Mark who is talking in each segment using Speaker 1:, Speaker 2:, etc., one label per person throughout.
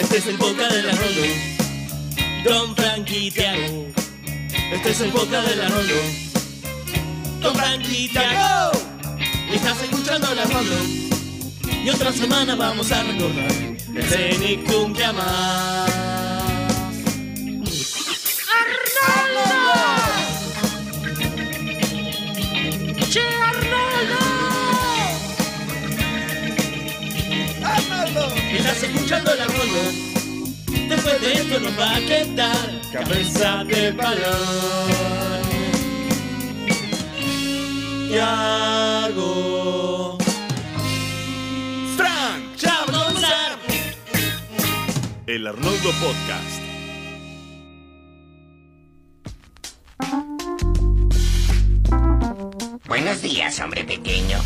Speaker 1: Este es el podcast de la Rondo. Don Frankie Tiago. Este es el podcast de la Rondo. Don Frankie Tiago. Estás escuchando la Rondo. Y otra semana vamos a recordar el Cenicum que amás. Estás escuchando la Rondo. Después de esto nos va a quedar cabeza de balón. Tiago.
Speaker 2: Frank,
Speaker 1: Chablonzar.
Speaker 2: el Arnoldo Podcast.
Speaker 3: Buenos días, hombre pequeño.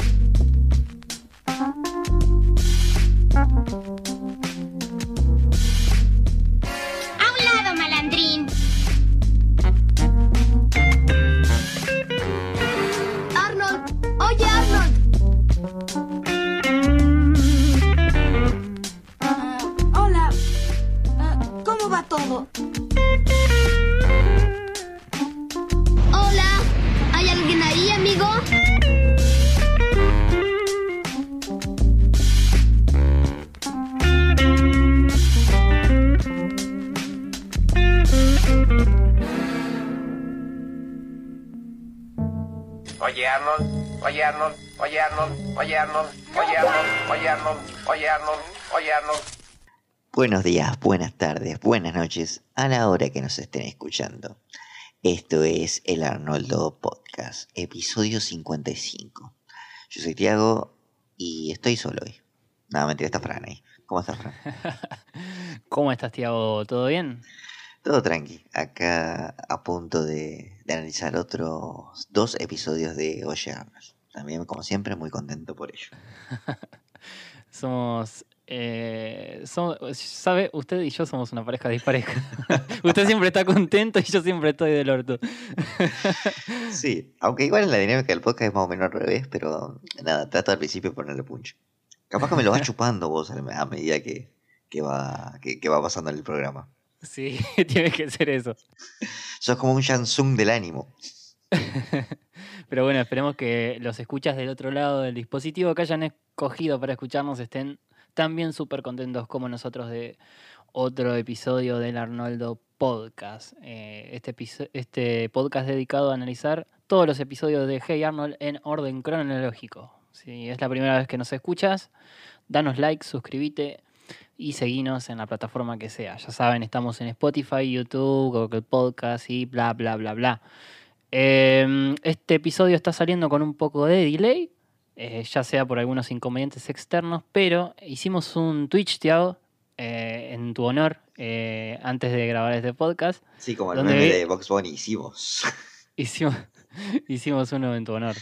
Speaker 4: Buenos días, buenas tardes, buenas noches, a la hora que nos estén escuchando. Esto es el Arnoldo Podcast, episodio 55. Yo soy Tiago y estoy solo hoy. Nada, mentira, está Fran ahí. ¿Cómo estás, Fran?
Speaker 5: ¿Cómo estás, Tiago? ¿Todo bien?
Speaker 4: Todo tranqui. Acá a punto de, de analizar otros dos episodios de Oye Arnold. También, como siempre, muy contento por ello.
Speaker 5: Somos. Eh, somos- ¿Sabe? Usted y yo somos una pareja dispareja. Usted siempre está contento y yo siempre estoy del orto.
Speaker 4: Sí, aunque igual en la dinámica del podcast es más o menos al revés, pero nada, trato al principio de ponerle punch. Capaz que me lo vas chupando vos a medida que, que va, que, que va pasando el programa.
Speaker 5: Sí, tiene que ser eso.
Speaker 4: Sos como un Shansung del ánimo.
Speaker 5: Pero bueno, esperemos que los escuchas del otro lado del dispositivo que hayan escogido para escucharnos estén también súper contentos como nosotros de otro episodio del Arnoldo Podcast. Eh, este, este podcast dedicado a analizar todos los episodios de Hey Arnold en orden cronológico. Si es la primera vez que nos escuchas, danos like, suscríbete y seguinos en la plataforma que sea. Ya saben, estamos en Spotify, YouTube, Google Podcast y bla, bla, bla, bla. Eh, este episodio está saliendo con un poco de delay, eh, ya sea por algunos inconvenientes externos, pero hicimos un Twitch, Tiago, eh, en tu honor, eh, antes de grabar este podcast.
Speaker 4: Sí, como el
Speaker 5: ¿Dónde
Speaker 4: meme
Speaker 5: vi?
Speaker 4: de Box Bunny hicimos.
Speaker 5: Hicimos, hicimos uno en tu honor,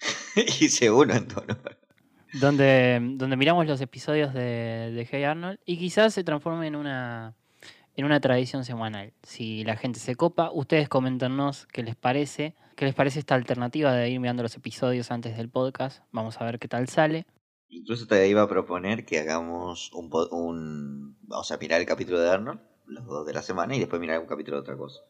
Speaker 4: Hice uno en tu honor.
Speaker 5: donde, donde miramos los episodios de, de Hey Arnold y quizás se transforme en una, en una tradición semanal. Si la gente se copa, ustedes coméntenos qué les parece, qué les parece esta alternativa de ir mirando los episodios antes del podcast. Vamos a ver qué tal sale.
Speaker 4: Incluso te iba a proponer que hagamos un, un... Vamos a mirar el capítulo de Arnold, los dos de la semana, y después mirar un capítulo de otra cosa.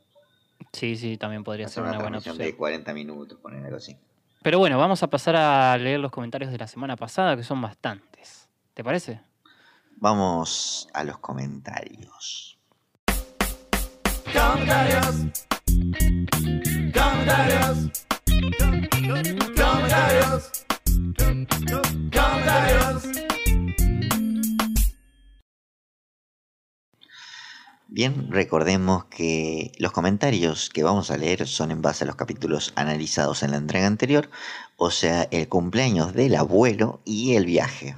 Speaker 5: Sí, sí, también podría
Speaker 4: Hacer
Speaker 5: ser
Speaker 4: una
Speaker 5: una buena opción.
Speaker 4: de 40 minutos, poner algo así.
Speaker 5: Pero bueno, vamos a pasar a leer los comentarios de la semana pasada, que son bastantes. ¿Te parece?
Speaker 4: Vamos a los comentarios.
Speaker 1: Comentarios. Comentarios. Comentarios. Comentarios.
Speaker 4: Bien, recordemos que los comentarios que vamos a leer son en base a los capítulos analizados en la entrega anterior, o sea, el cumpleaños del abuelo y el viaje.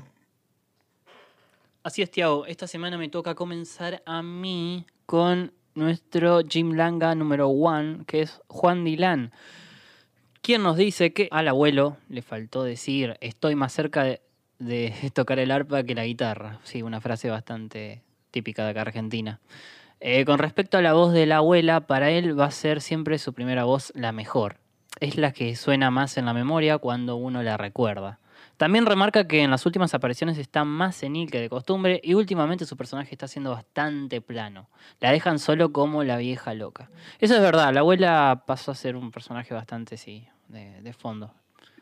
Speaker 5: Así es, Tiago. Esta semana me toca comenzar a mí con nuestro Jim Langa número one, que es Juan Dilán. Quien nos dice que al abuelo le faltó decir estoy más cerca de, de tocar el arpa que la guitarra. Sí, una frase bastante típica de acá Argentina. Eh, con respecto a la voz de la abuela, para él va a ser siempre su primera voz la mejor. Es la que suena más en la memoria cuando uno la recuerda. También remarca que en las últimas apariciones está más senil que de costumbre y últimamente su personaje está siendo bastante plano. La dejan solo como la vieja loca. Eso es verdad, la abuela pasó a ser un personaje bastante, sí, de, de fondo.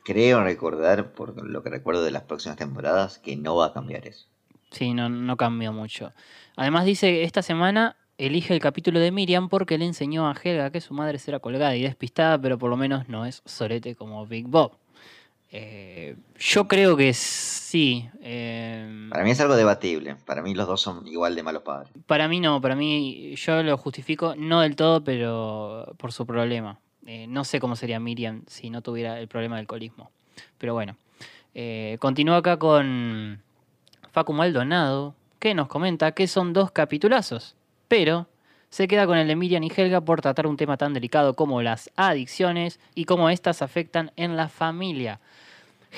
Speaker 4: Creo recordar, por lo que recuerdo de las próximas temporadas, que no va a cambiar eso.
Speaker 5: Sí, no, no cambió mucho. Además dice que esta semana elige el capítulo de Miriam porque le enseñó a Helga que su madre será colgada y despistada, pero por lo menos no es sorete como Big Bob. Eh, yo creo que sí. eh,
Speaker 4: Para mí es algo debatible. Para mí los dos son igual de malos padres.
Speaker 5: para mí no, para mí yo lo justifico, no del todo, pero por su problema. Eh, no sé cómo sería Miriam si no tuviera el problema del alcoholismo. Pero bueno, eh, continúo acá con Facu Maldonado, que nos comenta que son dos capitulazos, pero se queda con el de Miriam y Helga por tratar un tema tan delicado como las adicciones y cómo éstas afectan en la familia.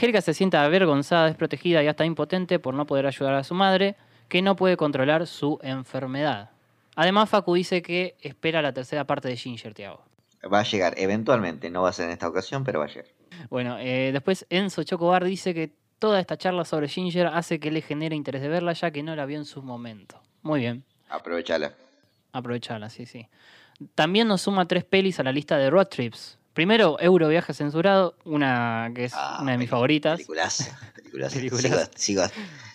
Speaker 5: Helga se siente avergonzada, desprotegida y hasta impotente por no poder ayudar a su madre, que no puede controlar su enfermedad. Además, Facu dice que espera la tercera parte de Ginger, Tiago.
Speaker 4: Va a llegar eventualmente, no va a ser en esta ocasión, pero va a llegar.
Speaker 5: Bueno, eh, después Enzo Chocobar dice que toda esta charla sobre Ginger hace que le genere interés de verla ya que no la vio en su momento. Muy bien,
Speaker 4: Aprovechala.
Speaker 5: Aprovechala, sí, sí. También nos suma tres pelis a la lista de road trips. Primero, Euroviaje censurado, una que es
Speaker 4: Ah,
Speaker 5: una de mis favoritas.
Speaker 4: Peliculaza. Peliculaza. Sigo, sigo,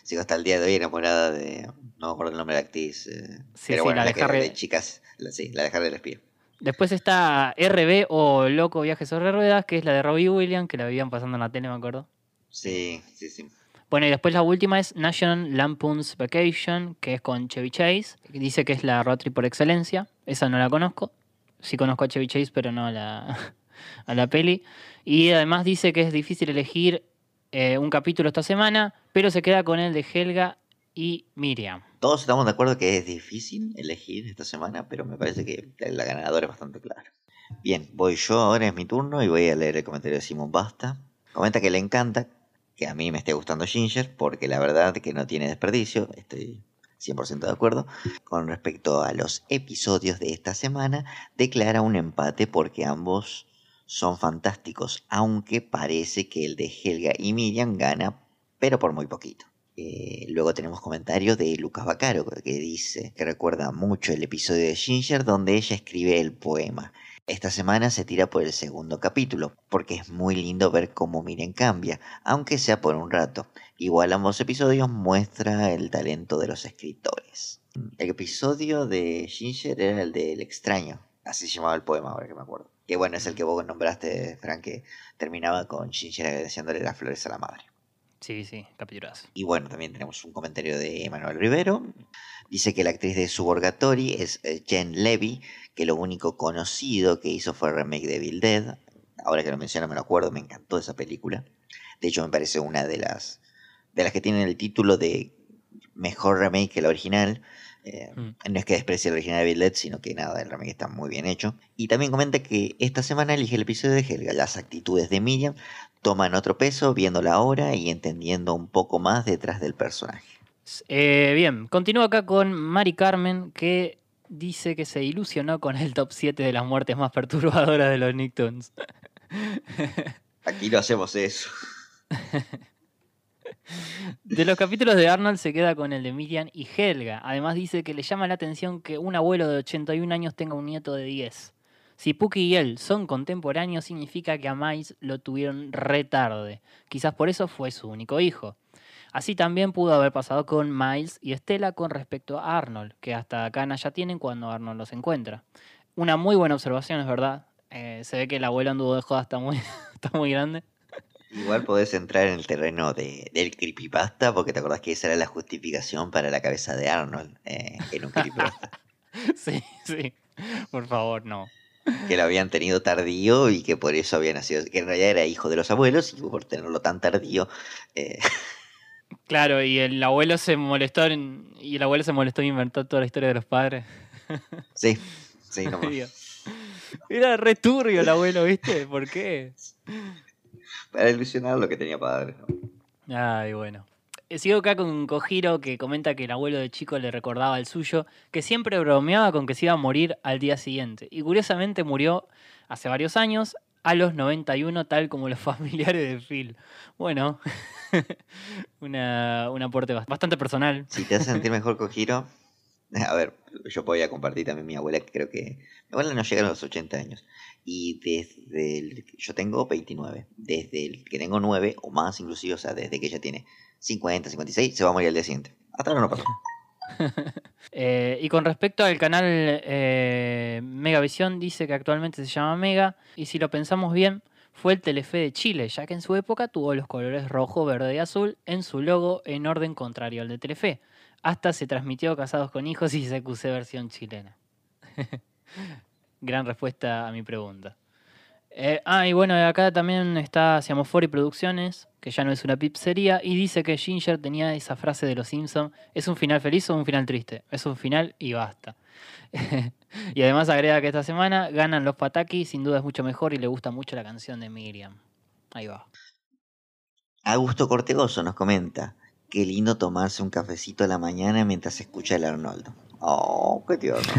Speaker 4: sigo hasta el día de hoy enamorada de. No me acuerdo el nombre de la actriz. eh,
Speaker 5: Sí,
Speaker 4: pero
Speaker 5: sí,
Speaker 4: bueno,
Speaker 5: la
Speaker 4: la,
Speaker 5: de Harry-
Speaker 4: de chicas. la- sí, la de Harry del Espía.
Speaker 5: Después está RB o Loco Viaje sobre Ruedas, que es la de Robbie Williams, que la vivían pasando en la tele, me acuerdo.
Speaker 4: Sí, sí, sí.
Speaker 5: Bueno, y después la última es National Lampoon's Vacation, que es con Chevy Chase. Dice que es la road trip por excelencia. Esa no la conozco. Sí conozco a Chevy Chase, pero no a la, a la peli. Y además dice que es difícil elegir eh, un capítulo esta semana, pero se queda con el de Helga y Miriam.
Speaker 4: Todos estamos de acuerdo que es difícil elegir esta semana, pero me parece que la ganadora es bastante clara. Bien, voy yo, ahora es mi turno y voy a leer el comentario de Simon Basta. Comenta que le encanta que a mí me esté gustando Ginger, porque la verdad que no tiene desperdicio, estoy 100% de acuerdo. Con respecto a los episodios de esta semana, declara un empate porque ambos son fantásticos, aunque parece que el de Helga y Miriam gana, pero por muy poquito. Eh, luego tenemos comentarios de Lucas Bacaro que dice que recuerda mucho el episodio de Ginger donde ella escribe el poema. Esta semana se tira por el segundo capítulo, porque es muy lindo ver cómo Miren cambia, aunque sea por un rato. Igual ambos episodios muestra el talento de los escritores. El episodio de Ginger era el del extraño, así se llamaba el poema ahora que me acuerdo. Que bueno, es el que vos nombraste, Frank, que terminaba con Ginger agradeciéndole las flores a la madre.
Speaker 5: Sí, sí.
Speaker 4: Y bueno, también tenemos un comentario de Emanuel Rivero. Dice que la actriz de Suborgatory es eh, Jen Levy, que lo único conocido que hizo fue el remake de Bill Dead. Ahora que lo menciona me lo acuerdo, me encantó esa película. De hecho, me parece una de las de las que tienen el título de mejor remake que la original. Eh,
Speaker 5: Mm.
Speaker 4: No es que desprecie el original de Bill Dead, sino que nada, el remake está muy bien hecho. Y también comenta que esta semana elige el episodio de Helga. Las actitudes de Miriam toman otro peso viéndola ahora y entendiendo un poco más detrás del personaje.
Speaker 5: Eh, bien, continúo acá con Mari Carmen, que dice que se ilusionó con el top 7 de las muertes más perturbadoras de los Nicktoons.
Speaker 4: Aquí lo hacemos eso.
Speaker 5: De los capítulos de Arnold se queda con el de Miriam y Helga. Además dice que le llama la atención que un abuelo de 81 años tenga un nieto de 10. Si Puki y él son contemporáneos significa que a Miles lo tuvieron re tarde. Quizás por eso fue su único hijo. Así también pudo haber pasado con Miles y Estela con respecto a Arnold, que hasta Cana ya tienen cuando Arnold los encuentra. Una muy buena observación, es verdad. Eh, se ve que el abuelo anduvo de joda hasta muy grande.
Speaker 4: Igual podés entrar en el terreno de, del creepypasta, porque te acordás que esa era la justificación para la cabeza de Arnold eh, en un creepypasta.
Speaker 5: Sí, sí. Por favor, no.
Speaker 4: que lo habían tenido tardío y que por eso había nacido, que en realidad era hijo de los abuelos y por tenerlo tan tardío. eh,
Speaker 5: Claro, y el abuelo se molestó en- y el abuelo se molestó en inventar toda la historia de los padres.
Speaker 4: sí, sí.
Speaker 5: Dios. Era re turbio el abuelo, ¿viste? ¿Por qué?
Speaker 4: Para ilusionar lo que tenía padre. ¿no?
Speaker 5: Ay, bueno. Eh, Sigo acá con Kojiro que comenta que el abuelo de chico le recordaba al suyo, que siempre bromeaba con que se iba a morir al día siguiente. Y curiosamente murió hace varios años, a los 91, tal como los familiares de Phil. Bueno, una, un aporte bast- bastante personal.
Speaker 4: Si te hace sentir mejor con Giro, a ver, yo podía compartir también mi abuela, que creo que mi abuela no llega a los 80 años. Y desde el, yo tengo 29, desde el que tengo 9 o más inclusive, o sea, desde que ella tiene 50, 56, se va a morir al día siguiente. Hasta ahora no pasó.
Speaker 5: Eh, y con respecto al canal eh, Megavisión, dice que actualmente se llama Mega, y si lo pensamos bien, fue el Telefe de Chile, ya que en su época tuvo los colores rojo, verde y azul en su logo en orden contrario al de Telefe. Hasta se transmitió Casados con Hijos y CQC versión chilena. Gran respuesta a mi pregunta. Eh, ah, y bueno, acá también está Siamofori Producciones, que ya no es una pizzería, y dice que Ginger tenía esa frase de los Simpsons, ¿es un final feliz o un final triste? Es un final y basta. y además agrega que esta semana ganan los Pataki, sin duda es mucho mejor y le gusta mucho la canción de Miriam. Ahí va.
Speaker 4: Augusto Cortegoso nos comenta, qué lindo tomarse un cafecito a la mañana mientras escucha el Arnoldo. Oh, qué tierno.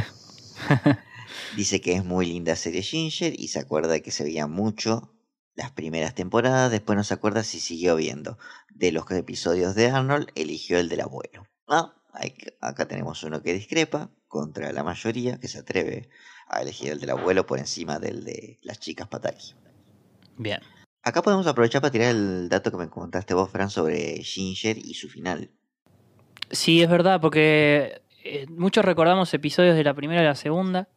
Speaker 4: Dice que es muy linda serie Ginger y se acuerda que se veía mucho las primeras temporadas, después no se acuerda si siguió viendo. De los episodios de Arnold, eligió el del abuelo. Ah, hay acá tenemos uno que discrepa contra la mayoría que se atreve a elegir el del abuelo por encima del de las chicas Pataki.
Speaker 5: Bien.
Speaker 4: Acá podemos aprovechar para tirar el dato que me contaste vos, Fran, sobre Ginger y su final.
Speaker 5: Sí, es verdad, porque eh, muchos recordamos episodios de la primera y la segunda,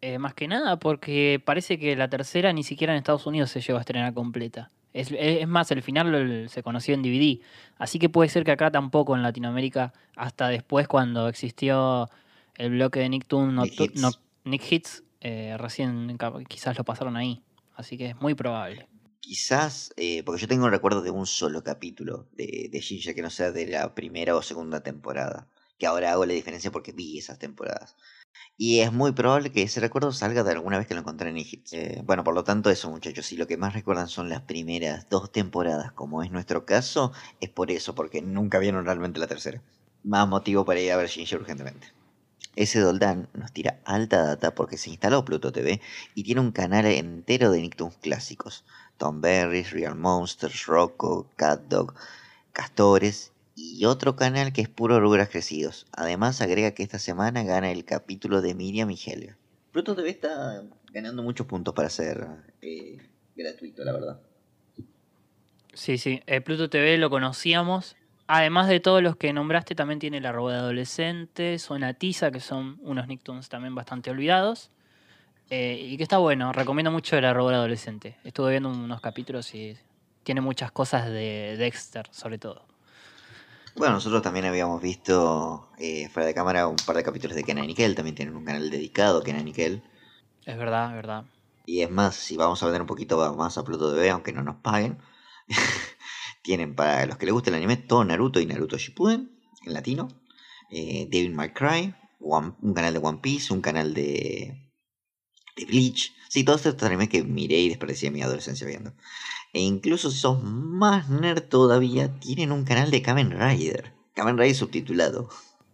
Speaker 5: eh, más que nada porque parece que la tercera ni siquiera en Estados Unidos se llegó a estrenar completa. Es, es más, el final se conoció en DVD, así que puede ser que acá tampoco en Latinoamérica, hasta después cuando existió el bloque de Nicktoon, no,
Speaker 4: Nick Hits.
Speaker 5: no- Nick Hits, eh, recién quizás lo pasaron ahí, así que es muy probable.
Speaker 4: Quizás, eh, porque yo tengo un recuerdo de un solo capítulo de, de que no sea de la primera o segunda temporada. Que ahora hago la diferencia porque vi esas temporadas. Y es muy probable que ese recuerdo salga de alguna vez que lo encontré en Hits. Eh, bueno, por lo tanto, eso, muchachos. Si lo que más recuerdan son las primeras dos temporadas, como es nuestro caso, es por eso, porque nunca vieron realmente la tercera. Más motivo para ir a ver Ginger urgentemente. Ese Doldán nos tira alta data porque se instaló Pluto TV y tiene un canal entero de Nicktoons clásicos. Tom Berries, Real Monsters, Rocco, Cat Dog, Castores y otro canal que es puro Rugrats crecidos. Además agrega que esta semana gana el capítulo de Miriam y Helga. Pluto TV está ganando muchos puntos para ser eh, gratuito, la verdad.
Speaker 5: Sí, sí. eh, Pluto TV lo conocíamos. Además de todos los que nombraste, también tiene La Roba de Adolescentes, Zona Tiza, que son unos Nicktoons también bastante olvidados. Eh, y que está bueno, recomiendo mucho Roba de Adolescente. Estuve viendo unos capítulos y tiene muchas cosas de Dexter, sobre todo.
Speaker 4: Bueno, nosotros también habíamos visto eh, fuera de cámara un par de capítulos de Kenan y Kel. También tienen un canal dedicado a Kenan y Kel.
Speaker 5: Es verdad, es verdad.
Speaker 4: Y es más, si vamos a vender un poquito más a Pluto TV, aunque no nos paguen, tienen para los que les guste el anime todo Naruto y Naruto Shippuden en latino, eh, Devil May Cry, One- un canal de One Piece, un canal de, de Bleach, sí, todos estos animes que miré y desperdicié mi adolescencia viendo. E incluso si sos más nerd todavía, tienen un canal de Kamen Rider, Kamen Rider subtitulado.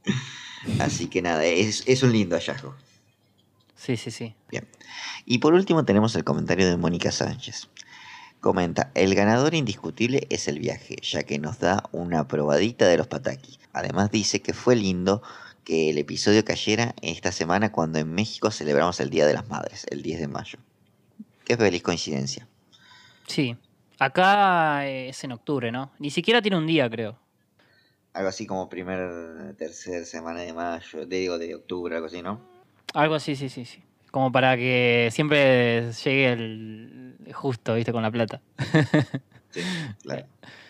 Speaker 4: Así que nada, es, es un lindo hallazgo.
Speaker 5: Sí, sí, sí.
Speaker 4: Y por último tenemos el comentario de Mónica Sánchez. Comenta, el ganador indiscutible es el viaje, ya que nos da una probadita de los pataki. Además dice que fue lindo que el episodio cayera esta semana cuando en México celebramos el Día de las Madres, el 10 de mayo. Qué feliz coincidencia.
Speaker 5: Sí. Acá eh, es en octubre, ¿no? Ni siquiera tiene un día, creo.
Speaker 4: Algo así como primer, tercer semana de mayo, de, digo, de octubre, algo así, ¿no?
Speaker 5: Algo así, sí, sí, sí. Como para que siempre llegue el justo, viste, con la plata.
Speaker 4: Sí, claro.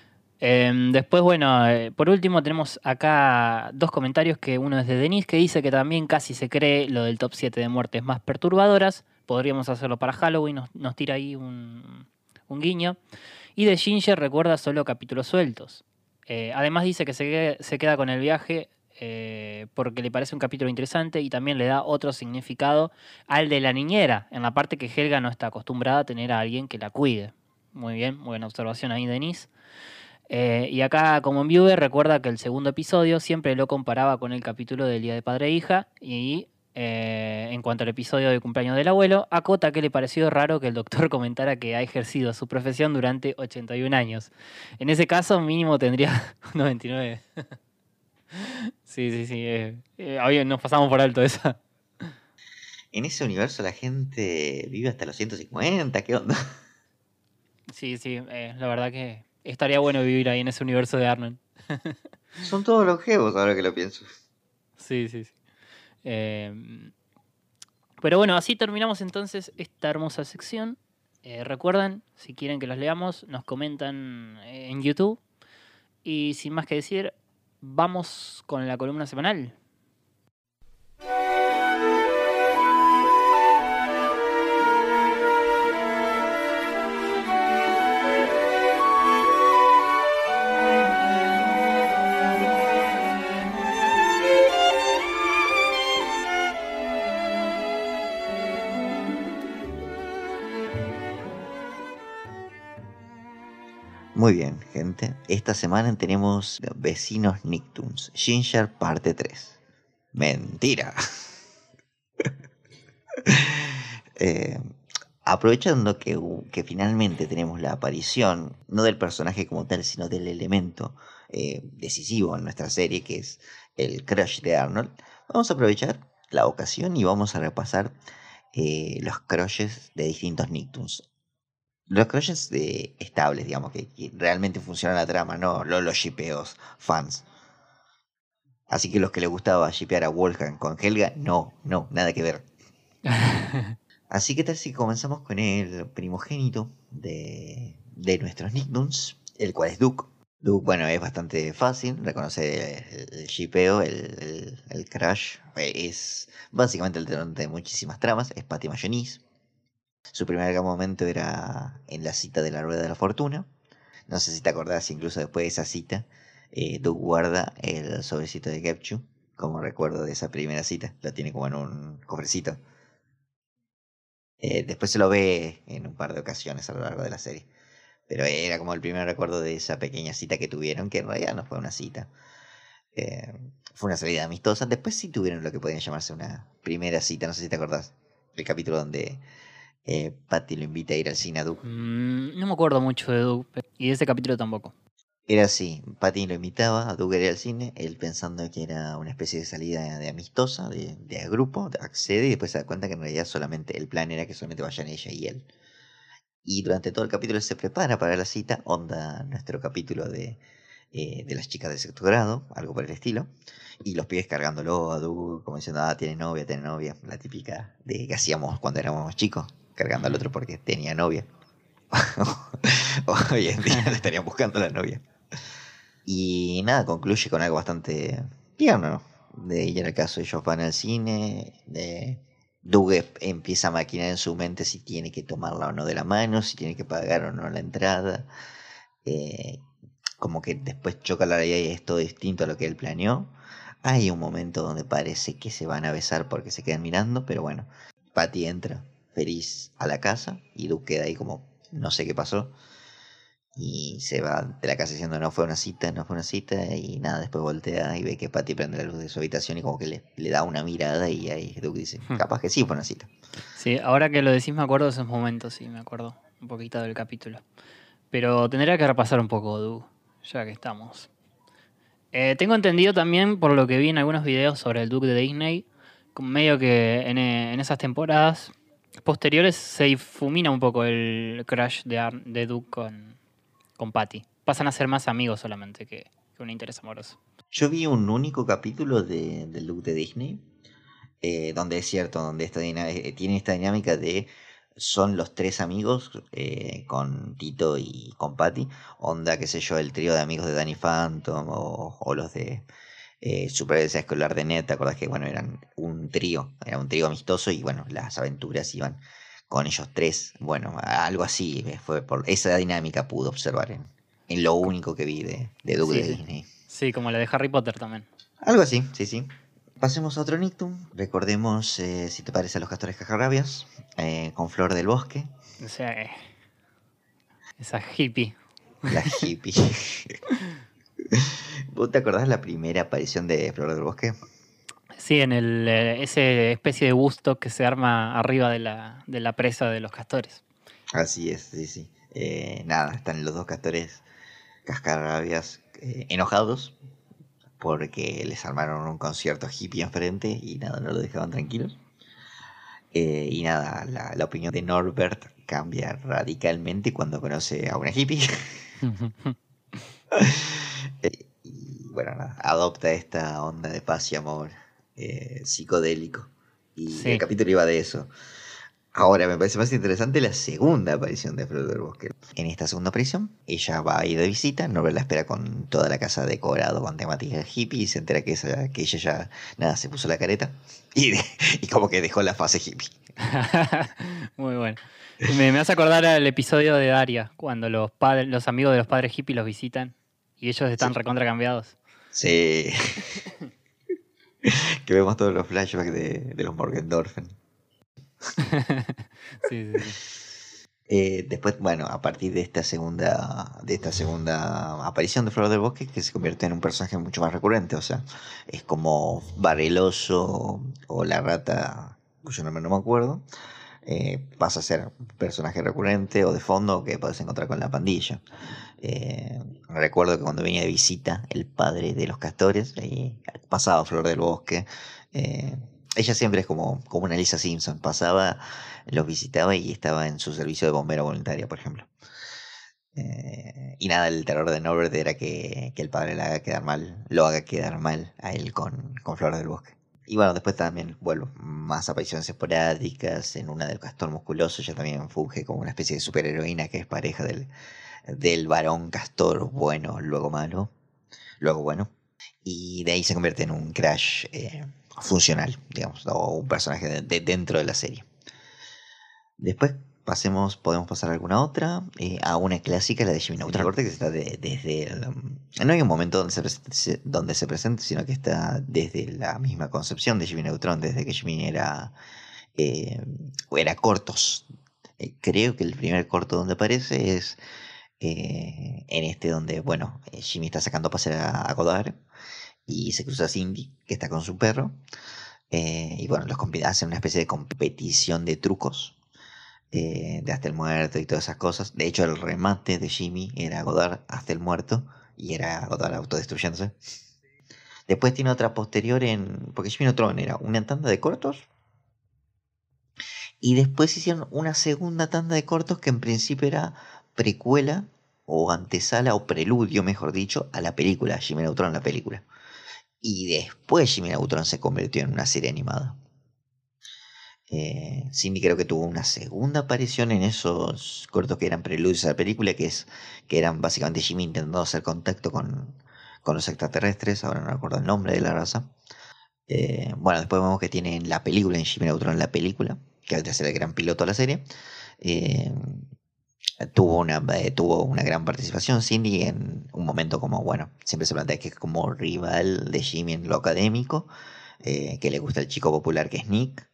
Speaker 5: Em, después, bueno, eh, por último tenemos acá dos comentarios, que uno es de Denise, que dice que también casi se cree lo del top 7 de muertes más perturbadoras. Podríamos hacerlo para Halloween, nos, tira ahí un, guiño. Y de Ginger recuerda solo capítulos sueltos. Eh, además dice que se, se queda con el viaje eh, porque le parece un capítulo interesante y también le da otro significado al de la niñera, en la parte que Helga no está acostumbrada a tener a alguien que la cuide. Muy bien, buena observación ahí, Denise. Eh, y acá, como en viewer, recuerda que el segundo episodio siempre lo comparaba con el capítulo del Día de Padre e Hija y eh, en cuanto al episodio de cumpleaños del abuelo, acota que le pareció raro que el doctor comentara que ha ejercido su profesión durante 81 años. En ese caso, mínimo tendría 99. sí, sí, sí. eh, eh, hoy nos pasamos por alto esa.
Speaker 4: En ese universo la gente vive hasta los 150, ¿qué onda?
Speaker 5: Sí, sí, la verdad que estaría bueno vivir ahí en ese universo de Arnold.
Speaker 4: Son todos longevos ahora que lo pienso.
Speaker 5: Sí, sí, sí. Eh, pero bueno, así terminamos entonces esta hermosa sección. Eh, recuerden, si quieren que los leamos, nos comentan eh, en YouTube. Y sin más que decir, vamos con la columna semanal.
Speaker 4: Muy bien, gente. Esta semana tenemos Vecinos Nicktoons, Ginger parte 3. Mentira. Eh, aprovechando que, finalmente tenemos la aparición, no del personaje como tal, sino del elemento eh, decisivo en nuestra serie, que es el crush de Arnold, vamos a aprovechar la ocasión y vamos a repasar eh, los crushes de distintos Nicktoons. Los crushes eh, estables, digamos, que, que realmente funcionan la trama, no lo- los shipeos fans. Así que los que les gustaba shipear a Wolfgang con Helga, no, no, nada que ver. Así que tal si comenzamos con el primogénito de, de nuestros Nicktoons, el cual es Duke. Duke, bueno, es bastante fácil reconocer el, shipeo, el, el, el crush. eh, Es básicamente el tenor de muchísimas tramas, es Patty Mayonnaise. Su primer momento era en la cita de la Rueda de la Fortuna. No sé si te acordás, incluso después de esa cita, eh, Duke guarda el sobrecito de Gepchu como recuerdo de esa primera cita. Lo tiene como en un cofrecito. Eh, después se lo ve en un par de ocasiones a lo largo de la serie. Pero era como el primer recuerdo de esa pequeña cita que tuvieron, que en realidad no fue una cita. Eh, fue una salida amistosa. Después sí tuvieron lo que podían llamarse una primera cita, no sé si te acordás. El capítulo donde eh, Patty lo invita a ir al cine a Duke.
Speaker 5: Mm, no me acuerdo mucho de pe- y de ese capítulo tampoco.
Speaker 4: Era así, Patty lo invitaba a Duke a ir al cine, él pensando que era una especie de salida de amistosa, de, de grupo, accede y después se da cuenta que en realidad solamente el plan era que solamente vayan ella y él. Y durante todo el capítulo él se prepara para la cita, onda nuestro capítulo de, eh, de las chicas de sexto grado, algo por el estilo. Y los pibes cargándolo a Duke, como diciendo, ah, tiene novia, tiene novia, la típica de que hacíamos cuando éramos chicos, cargando al otro porque tenía novia. Hoy en día le estarían buscando la novia. Y nada, concluye con algo bastante tierno. De ella el caso ellos van al cine, de Dugue empieza a maquinar en su mente si tiene que tomarla o no de la mano, si tiene que pagar o no la entrada. Eh, como que después choca la realidad y es todo distinto a lo que él planeó. Hay un momento donde parece que se van a besar porque se quedan mirando, pero bueno, Patty entra feliz a la casa y Duke queda ahí como no sé qué pasó. Y se va de la casa diciendo no fue una cita, no fue una cita. Y nada, después voltea y ve que Patty prende la luz de su habitación y como que le, le da una mirada y ahí Duke dice,
Speaker 5: Hmm.
Speaker 4: capaz que sí fue una cita.
Speaker 5: Sí, ahora que lo decís me acuerdo de esos momentos, sí, me acuerdo un poquito del capítulo. Pero tendría que repasar un poco, Du, ya que estamos. Eh, tengo entendido también, por lo que vi en algunos videos sobre el Duke de Disney, medio que en, eh, en esas temporadas posteriores se difumina un poco el crush de, Ar- de Duke con, con Patty. Pasan a ser más amigos solamente que, un interés amoroso.
Speaker 4: Yo vi un único capítulo de, del look de Disney, eh, donde es cierto, donde esta eh, tiene esta dinámica de son los tres amigos eh, con Tito y con Patty, onda, qué sé yo, el trío de amigos de Danny Phantom o los de eh, Supervivencia Escolar de Ned, ¿te acordás que bueno, eran un trío, era un trío amistoso y bueno, las aventuras iban con ellos tres, bueno, algo así, eh, fue por esa dinámica pude observar en, en lo único que vi de, de
Speaker 5: Sí,
Speaker 4: de. Disney.
Speaker 5: Sí, como la de Harry Potter también.
Speaker 4: Algo así, sí, sí. Pasemos a otro Nictum. Recordemos, eh, si te parece, a los castores cajarrabias, eh, con Flor del Bosque,
Speaker 5: O sea, eh, esa hippie.
Speaker 4: la hippie. ¿Vos te acordás la primera aparición de Flor del Bosque?
Speaker 5: Sí, en el, eh, ese especie de busto que se arma arriba de la, de la presa de los castores.
Speaker 4: Así es, sí, sí. Eh, nada, están los dos castores cascarrabias eh, enojados porque les armaron un concierto hippie enfrente y nada, no lo dejaban tranquilos. Eh, y nada, la, la opinión de Norbert cambia radicalmente cuando conoce a una hippie. Eh, y bueno, nada, adopta esta onda de paz y amor eh, psicodélico. Y
Speaker 5: Sí.
Speaker 4: el capítulo iba de eso. Ahora, me parece más interesante la segunda aparición de Flor del Bosque. En esta segunda aparición, ella va a ir de visita, Norbert la espera con toda la casa decorado con temática hippie y se entera que, esa- que ella ya, nada, se puso la careta y, de- y como que dejó la fase hippie.
Speaker 5: Muy bueno. Me, me hace acordar al episodio de Daria, cuando los padres, los amigos de los padres hippies los visitan y ellos están
Speaker 4: Sí.
Speaker 5: recontra cambiados.
Speaker 4: Sí. que vemos todos los flashbacks de, de los Morgendorfen.
Speaker 5: Sí, sí, sí.
Speaker 4: Eh, después, bueno, a partir de esta segunda de esta segunda aparición de Flor del Bosque, que se convierte en un personaje mucho más recurrente, o sea, es como Bareloso o la rata, cuyo nombre no me acuerdo, eh, pasa a ser un personaje recurrente o de fondo que puedes encontrar con la pandilla. Eh, recuerdo que cuando venía de visita el padre de los castores, y pasaba Flor del Bosque, eh, ella siempre es como, como una Lisa Simpson, pasaba los visitaba y estaba en su servicio de bombero voluntaria, por ejemplo. Eh, y nada, el terror de Norbert era que, que el padre le haga quedar mal, lo haga quedar mal a él con, con Flor del Bosque. Y bueno, después también, vuelvo, más apariciones esporádicas. En una del castor musculoso ya también funge como una especie de superheroína que es pareja del, del varón castor bueno, luego malo, luego bueno. Y de ahí se convierte en un crash eh, funcional, digamos, o un personaje de- de- dentro de la serie. Después pasemos, podemos pasar a alguna otra, eh, a una clásica, la de Jimmy Neutron. Que está de- desde no hay un momento donde se, presente, se- donde se presente, sino que está desde la misma concepción de Jimmy Neutron, desde que Jimmy era, eh, era cortos. Creo que el primer corto donde aparece es eh, en este donde, bueno, eh, Jimmy está sacando a pasear a, a Godard y se cruza Cindy, que está con su perro. eh, y bueno, los hacen una especie de competición de trucos de hasta el muerto y todas esas cosas. De hecho, el remate de Jimmy era Godard hasta el muerto y era Godard autodestruyéndose. Después tiene otra posterior en. Porque Jimmy Neutron era una tanda de cortos. Y después hicieron una segunda tanda de cortos que en principio era precuela o antesala o preludio, mejor dicho, a la película, Jimmy Neutron, la película. Y después Jimmy Neutron se convirtió en una serie animada. Eh, Cindy creo que tuvo una segunda aparición en esos cortos que eran preludios a la película, que es que eran básicamente Jimmy intentando hacer contacto con, con los extraterrestres, ahora no recuerdo el nombre de la raza. Eh, bueno, después vemos que tienen la película en Jimmy Neutron, la película, que va a ser el gran piloto de la serie. Eh, tuvo una, eh, tuvo una gran participación Cindy en un momento como, bueno, siempre se plantea que es como rival de Jimmy en lo académico, eh, que le gusta el chico popular que es Nick,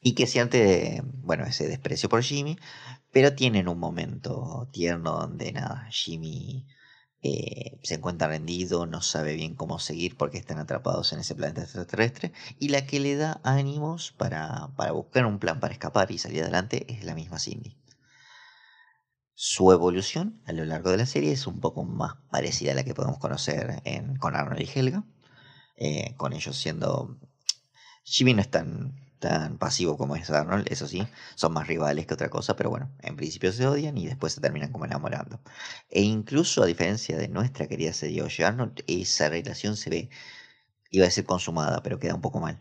Speaker 4: y que siente, bueno, ese desprecio por Jimmy, pero tienen un momento tierno donde nada, Jimmy eh, se encuentra rendido, no sabe bien cómo seguir porque están atrapados en ese planeta extraterrestre, y la que le da ánimos para, para buscar un plan para escapar y salir adelante es la misma Cindy. Su evolución a lo largo de la serie es un poco más parecida a la que podemos conocer en, con Arnold y Helga, eh, con ellos siendo... Jimmy no es tan, tan pasivo como es Arnold, eso sí, son más rivales que otra cosa, pero bueno, en principio se odian y después se terminan como enamorando. E incluso a diferencia de nuestra querida serie Oye Arnold, esa relación se ve, iba a decir consumada, pero queda un poco mal.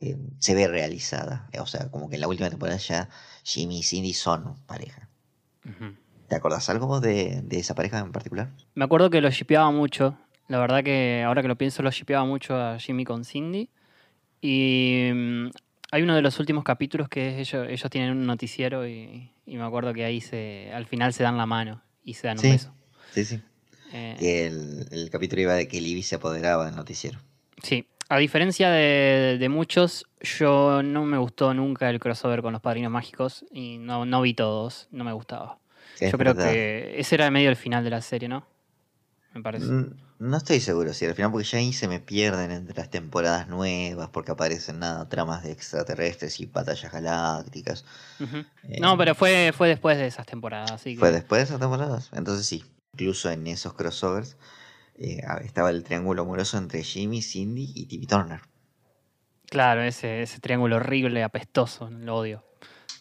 Speaker 4: eh, se ve realizada. O sea, como que en la última temporada ya Jimmy y Cindy son pareja. ¿Te acordás algo de, de esa pareja en particular?
Speaker 5: Me acuerdo que lo shipeaba mucho. La verdad que ahora que lo pienso, lo shipeaba mucho a Jimmy con Cindy. Y mm, hay uno de los últimos capítulos que es ellos, ellos tienen un noticiero y, y me acuerdo que ahí se, al final se dan la mano y se dan
Speaker 4: Sí.
Speaker 5: un beso.
Speaker 4: Sí, sí.
Speaker 5: Eh,
Speaker 4: Que el, el capítulo iba de que Libby se apoderaba del noticiero.
Speaker 5: Sí, a diferencia de, de muchos, yo no me gustó nunca el crossover con los padrinos mágicos y no, no vi todos, no me gustaba. Yo creo
Speaker 4: verdad.
Speaker 5: que ese era medio el final de la serie, ¿no? Me parece.
Speaker 4: Mm, No estoy seguro si al final, porque ya ahí se me pierden entre las temporadas nuevas, porque aparecen nada, tramas de extraterrestres y batallas galácticas. Eh,
Speaker 5: No, pero fue, fue después de esas temporadas, así que...
Speaker 4: Fue después de esas temporadas. Entonces sí, incluso en esos crossovers eh, estaba el triángulo amoroso entre Jimmy, Cindy y Timmy Turner.
Speaker 5: Claro, ese, ese triángulo horrible, apestoso, lo odio.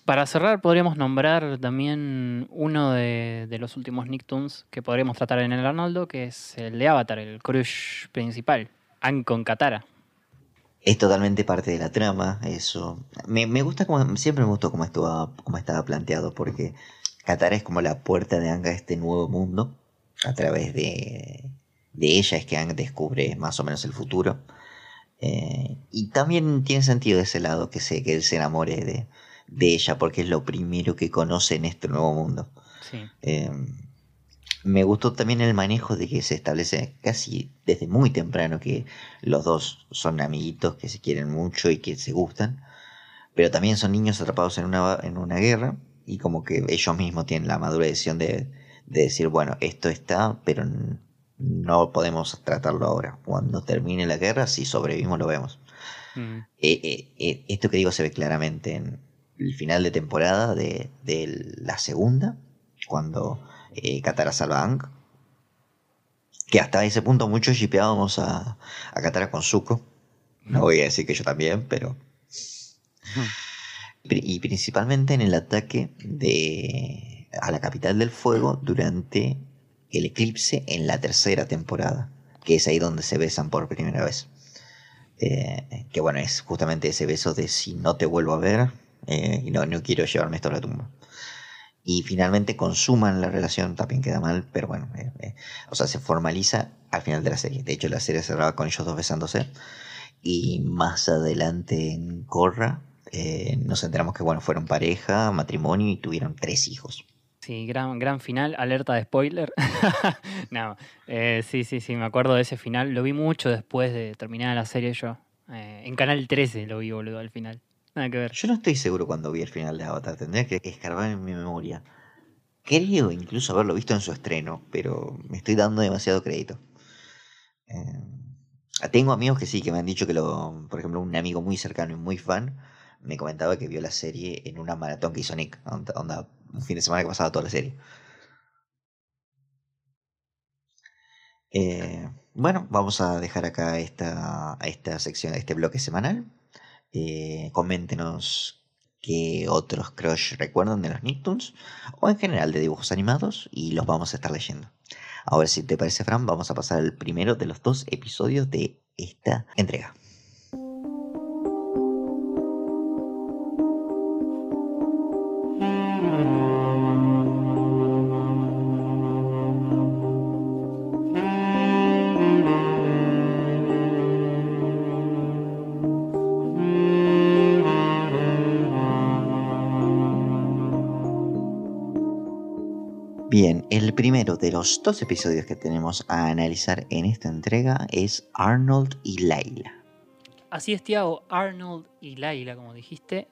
Speaker 5: Para cerrar, podríamos nombrar también uno de, los últimos Nicktoons que podríamos tratar en el Arnoldo, que es el de Avatar, el crush principal, Ankon Katara.
Speaker 4: Es totalmente parte de la trama, eso. Me, gusta como, siempre me gustó cómo, estuvo, cómo estaba planteado, porque Katara es como la puerta de Ang a este nuevo mundo. A través de, de ella es que Ang descubre más o menos el futuro. Eh, y también tiene sentido de ese lado que, se, que él se enamore de, de ella, porque es lo primero que conoce en este nuevo mundo.
Speaker 5: Sí.
Speaker 4: Eh, me gustó también el manejo de que se establece casi desde muy temprano que los dos son amiguitos que se quieren mucho y que se gustan, pero también son niños atrapados en una, en una guerra y como que ellos mismos tienen la madura decisión de, de decir, bueno, esto está, pero no podemos tratarlo ahora. Cuando termine la guerra, si sobrevivimos, lo vemos.
Speaker 5: Mm.
Speaker 4: Eh, eh, eh, esto que digo se ve claramente en el final de temporada de, de la segunda, cuando eh, Katara salva a. Que hasta ese punto muchos shipeábamos a, a Katara con Zuko. No voy a decir que yo también, pero. Y principalmente en el ataque de, a la capital del fuego durante el eclipse en la tercera temporada, que es ahí donde se besan por primera vez. Eh, que bueno, es justamente ese beso de si no te vuelvo a ver eh, y no, no quiero llevarme esto a la tumba. Y finalmente consuman la relación, también queda mal, pero bueno, eh, eh, o sea, se formaliza al final de la serie. De hecho, la serie cerraba con ellos dos besándose. Y más adelante en Korra eh, nos enteramos que bueno, fueron pareja, matrimonio y tuvieron tres hijos.
Speaker 5: Sí, gran, gran final, alerta de spoiler. no, sí, sí, sí, me acuerdo de ese final. Lo vi mucho después de terminar la serie yo. En Canal 13 lo vi, boludo, al final.
Speaker 4: Yo no estoy seguro cuando vi el final de Avatar, tendría que escarbar en mi memoria. Creo incluso haberlo visto en su estreno, pero me estoy dando demasiado crédito. Eh, tengo amigos que sí, que me han dicho que lo. Por ejemplo, un amigo muy cercano y muy fan me comentaba que vio la serie en una maratón que hizo Nick. Un fin de semana que pasaba toda la serie. Eh, bueno, vamos a dejar acá esta, esta sección, este bloque semanal. Eh, coméntenos qué otros crush recuerdan de los Nicktoons o en general de dibujos animados y los vamos a estar leyendo. Ahora, si te parece, Fran, vamos a pasar al primero de los dos episodios de esta entrega. El primero de los dos episodios que tenemos a analizar en esta entrega es Arnold y Layla.
Speaker 5: Así es, Tiago, Arnold y Laila, como dijiste.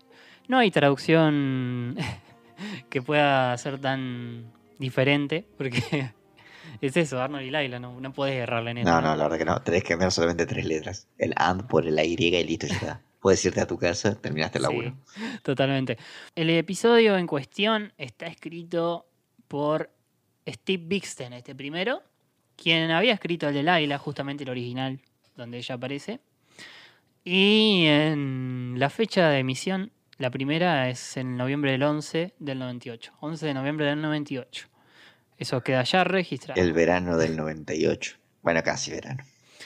Speaker 5: No hay traducción que pueda ser tan diferente, porque es eso, Arnold y Laila, no, no podés errarle en eso.
Speaker 4: No, no, la verdad que no. Tenés que cambiar solamente tres letras. El and por el y y listo, ya está. Puedes irte a tu casa, terminaste el laburo.
Speaker 5: Sí, totalmente. El episodio en cuestión está escrito por Steve Bixten, este primero, quien había escrito el de Laila, justamente el original, donde ella aparece. Y en la fecha de emisión, la primera es en noviembre del 11 del 98. 11 de noviembre del 98. Eso queda ya registrado.
Speaker 4: El verano del 98. Bueno, casi verano.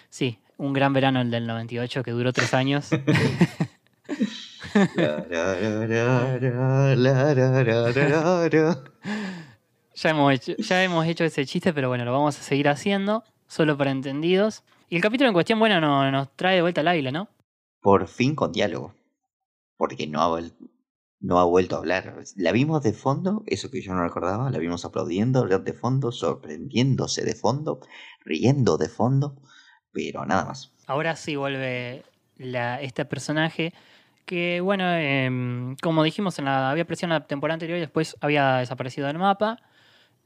Speaker 5: Sí, un gran verano el del 98 que duró tres años. Ya hemos, hecho, ya hemos hecho ese chiste, pero bueno, lo vamos a seguir haciendo, solo para entendidos. Y el capítulo en cuestión, bueno, no- nos trae de vuelta al águila, ¿no?
Speaker 4: Por fin con diálogo. Porque no ha, no ha vuelto a hablar. La vimos de fondo, eso que yo no recordaba, la vimos aplaudiendo, hablar de fondo, sorprendiéndose de fondo, riendo de fondo, pero nada más.
Speaker 5: Ahora sí vuelve la, este personaje que, bueno, em, como dijimos, en la, había aparecido en la temporada anterior y después había desaparecido del mapa.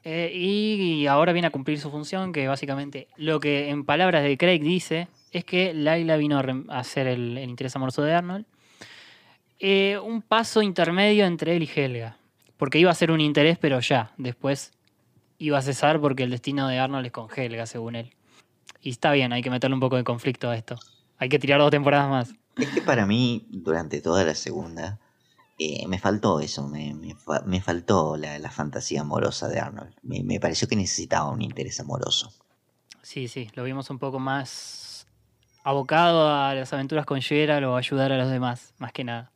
Speaker 5: Eh, y ahora viene a cumplir su función, que básicamente lo que en palabras de Craig dice es que Laila vino a, el, el interés amoroso de Arnold. Eh, un paso intermedio entre él y Helga. Porque iba a ser un interés, pero ya. Después iba a cesar porque el destino de Arnold es con Helga, según él. Y está bien, hay que meterle un poco de conflicto a esto. Hay que tirar dos temporadas más.
Speaker 4: Es que para mí, durante toda la segunda, eh, me faltó eso, me, me me faltó la, la fantasía amorosa de Arnold. Me, me pareció que necesitaba un interés amoroso.
Speaker 5: Sí, sí, lo vimos un poco más abocado a las aventuras con Gerald o ayudar a los demás, más que nada.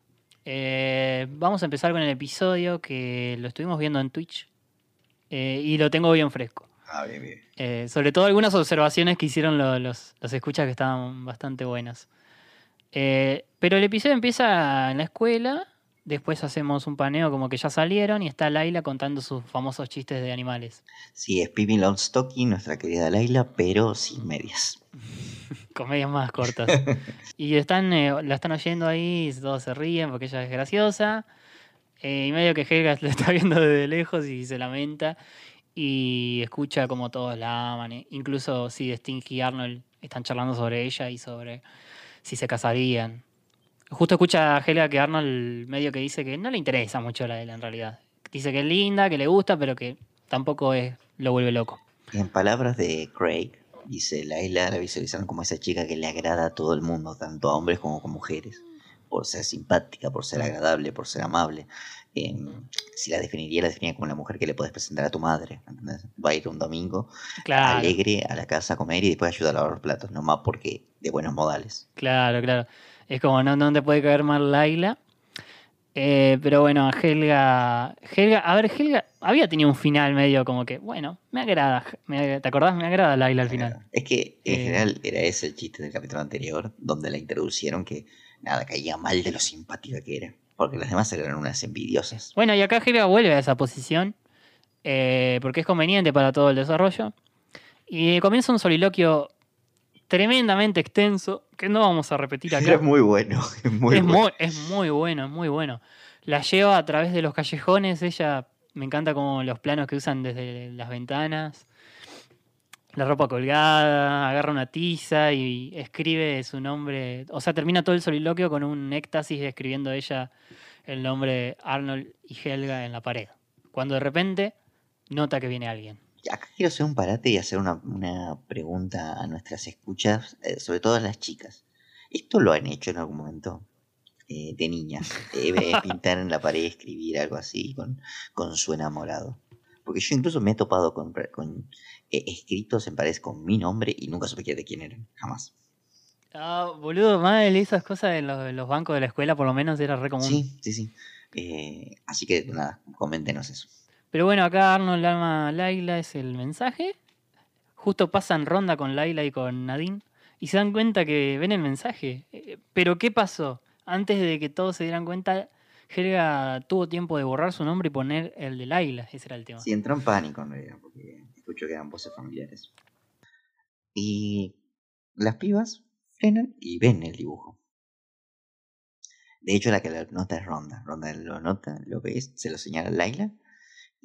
Speaker 5: Eh, vamos a empezar con el episodio que lo estuvimos viendo en Twitch eh, y lo tengo bien fresco.
Speaker 4: Ah, bien, bien.
Speaker 5: Eh, sobre todo algunas observaciones que hicieron lo- los, los escuchas que estaban bastante buenas. Eh, pero el episodio empieza en la escuela, después hacemos un paneo como que ya salieron y está Laila contando sus famosos chistes de animales.
Speaker 4: Sí, es Pippi Longstocking, nuestra querida Laila, pero sin medias.
Speaker 5: comedias más cortas. y están, eh, la están oyendo ahí, todos se ríen porque ella es graciosa. eh, y medio que Helga la está viendo desde lejos y se lamenta. Y escucha como todos la aman. eh. Incluso si Sting y Arnold están charlando sobre ella y sobre si se casarían. Justo escucha a Helga que Arnold medio que dice que no le interesa mucho la de él en realidad. Dice que es linda, que le gusta, pero que tampoco es, lo vuelve loco.
Speaker 4: En palabras de Craig, dice Laila la visualizaron como esa chica que le agrada a todo el mundo, tanto a hombres como a mujeres, por ser simpática, por ser agradable, por ser amable. Em, si la definiría, la definiría como la mujer que le puedes presentar a tu madre. ¿entendés? Va a ir un domingo
Speaker 5: Claro.
Speaker 4: alegre a la casa a comer y después ayuda a lavar los platos, no más porque de buenos modales.
Speaker 5: Claro, claro. Es como no, no te puede caer mal Laila. Eh, pero bueno, Helga. Helga, a ver, Helga había tenido un final medio como que, bueno, me agrada. me- ¿Te acordás? Me agrada Laila al final.
Speaker 4: Es que en
Speaker 5: Eh.
Speaker 4: general era ese el chiste del capítulo anterior, donde la introducieron que nada, caía mal de lo simpática que era. Porque las demás eran unas envidiosas.
Speaker 5: Bueno, y acá Helga vuelve a esa posición. eh, porque es conveniente para todo el desarrollo. Y comienza un soliloquio tremendamente extenso. Que no vamos a repetir acá.
Speaker 4: Era muy bueno, es muy
Speaker 5: es,
Speaker 4: bueno.
Speaker 5: muy, es muy bueno, es muy bueno. La lleva a través de los callejones, ella me encanta como los planos que usan desde las ventanas. La ropa colgada, agarra una tiza y escribe su nombre. O sea, termina todo el soliloquio con un éxtasis escribiendo ella el nombre de Arnold y Helga en la pared. Cuando de repente nota que viene alguien.
Speaker 4: Acá quiero hacer un parate y hacer una, una pregunta a nuestras escuchas, eh, sobre todo a las chicas. ¿Esto lo han hecho en algún momento? Eh, de niñas. Eh, pintar en la pared, escribir algo así con, con su enamorado. Porque yo incluso me he topado con, con eh, escritos en paredes con mi nombre y nunca supe de quién eran. Jamás.
Speaker 5: Ah, boludo, mal, esas cosas en los, en los bancos de la escuela por lo menos era re común.
Speaker 4: Sí, sí, sí. Eh, así que nada, coméntenos eso.
Speaker 5: Pero bueno, acá Arnold ama a Laila, es el mensaje. Justo pasan ronda con Laila y con Nadine y se dan cuenta que ven el mensaje. Eh, Pero ¿qué pasó? Antes de que todos se dieran cuenta, Helga tuvo tiempo de borrar su nombre y poner el de Laila. Ese era el tema.
Speaker 4: Sí, entró en pánico en realidad, porque escucho que eran voces familiares. Y las pibas frenan y ven el dibujo. De hecho, la que lo nota es Ronda. Ronda lo nota, lo ves, se lo señala a Laila.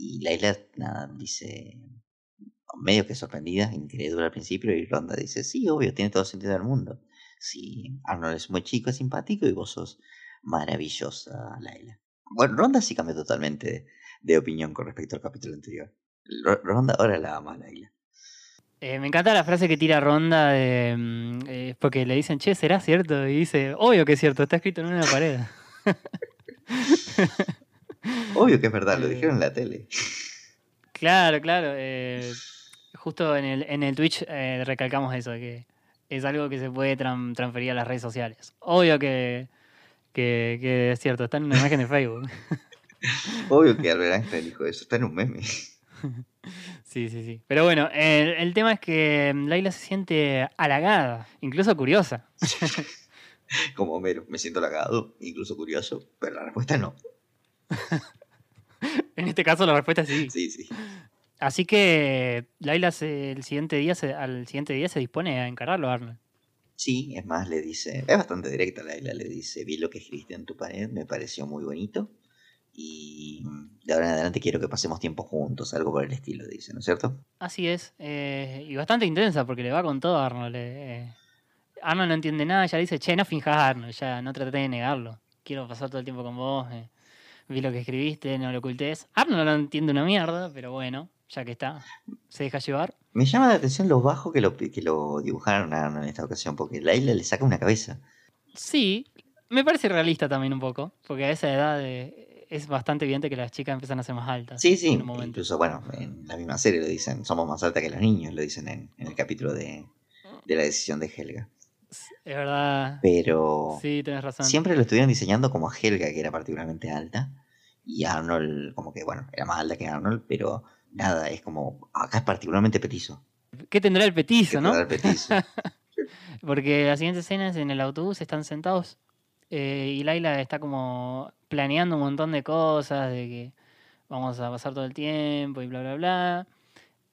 Speaker 4: Y Laila, nada, dice, medio que sorprendida, incrédula al principio, y Ronda dice, sí, obvio, tiene todo el sentido del mundo. Sí, Arnold es muy chico, es simpático, y vos sos maravillosa, Laila. Bueno, Ronda sí cambió totalmente de, opinión con respecto al capítulo anterior. Ro- Ronda ahora la ama a Laila.
Speaker 5: Eh, me encanta la frase que tira Ronda de, mm, eh, porque le dicen, che, ¿será cierto? Y dice, obvio que es cierto, está escrito en una pared.
Speaker 4: Obvio que es verdad, lo
Speaker 5: Eh,
Speaker 4: dijeron en la tele.
Speaker 5: Claro, claro. eh, justo en el, en el Twitch eh, recalcamos eso, que es algo que se puede tran- transferir a las redes sociales. Obvio que, que, que es cierto, está en una imagen de Facebook.
Speaker 4: Obvio que Albert Einstein dijo eso, está en un meme.
Speaker 5: Sí, sí, sí. Pero bueno, el, el tema es que Laila se siente halagada, incluso curiosa.
Speaker 4: Como Homero, me siento halagado, incluso curioso, pero la respuesta no.
Speaker 5: En este caso la respuesta es sí.
Speaker 4: Sí, sí.
Speaker 5: Así que Laila se- el siguiente día se- al siguiente día se dispone a encararlo a Arnold.
Speaker 4: Sí, es más, le dice, es bastante directa Laila, le dice, vi lo que escribiste en tu pared, me pareció muy bonito y de ahora en adelante quiero que pasemos tiempo juntos, algo por el estilo, dice, ¿no es cierto?
Speaker 5: Así es. eh, y bastante intensa porque le va con todo a Arnold. eh. Arnold no entiende nada, ya dice, che, no finjas Arnold, ya no traté de negarlo. Quiero pasar todo el tiempo con vos. eh. Vi lo que escribiste, no lo ocultes. Arnold no entiende una mierda, pero bueno, ya que está, se deja llevar.
Speaker 4: Me llama la atención lo bajo que lo, que lo dibujaron a Arnold en esta ocasión, porque Laila le saca una cabeza.
Speaker 5: Sí, me parece realista también un poco, porque a esa edad eh, es bastante evidente que las chicas empiezan a ser más altas.
Speaker 4: Sí, sí,
Speaker 5: en
Speaker 4: incluso, bueno, en la misma serie lo dicen, somos más altas que los niños, lo dicen en, en el capítulo de, de la decisión de Helga.
Speaker 5: Es verdad.
Speaker 4: Pero
Speaker 5: Sí, tenés razón.
Speaker 4: siempre lo estuvieron diseñando como a Helga, que era particularmente alta, y Arnold, como que, bueno, era más alta que Arnold, pero nada, es como, acá es particularmente petizo.
Speaker 5: ¿Qué tendrá el petizo, no?
Speaker 4: el petizo.
Speaker 5: Porque la siguiente escena es en el autobús, están sentados eh, y Laila está como planeando un montón de cosas, de que vamos a pasar todo el tiempo y bla, bla, bla.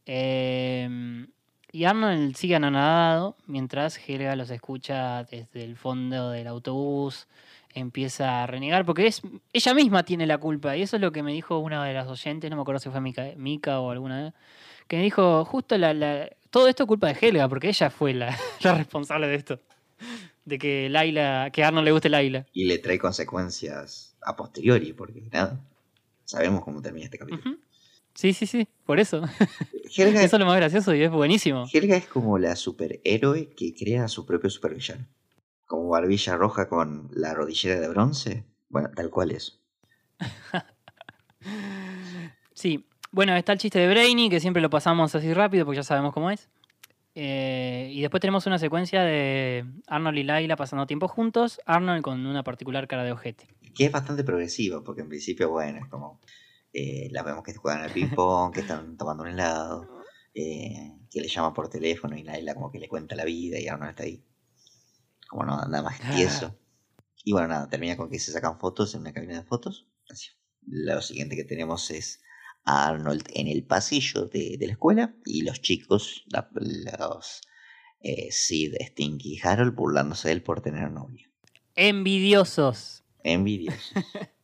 Speaker 5: Em, y Arnold sigue anonadado mientras Helga los escucha desde el fondo del autobús, empieza a renegar, porque es ella misma tiene la culpa, y eso es lo que me dijo una de las oyentes, no me acuerdo si fue Mica, Mica o alguna, que me dijo, justo la, la- todo esto es culpa de Helga, porque ella fue la, la responsable de esto. De que Laila, que a Arnold le guste Laila.
Speaker 4: y le trae consecuencias a posteriori, porque nada, sabemos cómo termina este capítulo.
Speaker 5: Sí, sí, sí, por eso.
Speaker 4: Helga,
Speaker 5: Eso es lo más gracioso y es buenísimo.
Speaker 4: Helga es como la superhéroe que crea a su propio supervillano. Como barbilla roja con la rodillera de bronce. Bueno, tal cual es.
Speaker 5: Sí, bueno, está el chiste de Brainy, que siempre lo pasamos así rápido porque ya sabemos cómo es. Eh, y después tenemos una secuencia de Arnold y Laila pasando tiempo juntos, Arnold con una particular cara de ojete.
Speaker 4: Que es bastante progresivo, porque en principio, bueno, es como. Eh, las vemos que juegan al ping-pong, que están tomando un helado, eh, que le llama por teléfono y Naila como que le cuenta la vida y Arnold está ahí. Como no, nada más tieso. Y bueno, nada, termina con que se sacan fotos en una cabina de fotos. Así. Lo siguiente que tenemos es a Arnold en el pasillo de, de la escuela y los chicos, la- los eh, Sid, Stinky y Harold burlándose de él por tener novio.
Speaker 5: Envidiosos.
Speaker 4: Envidiosos.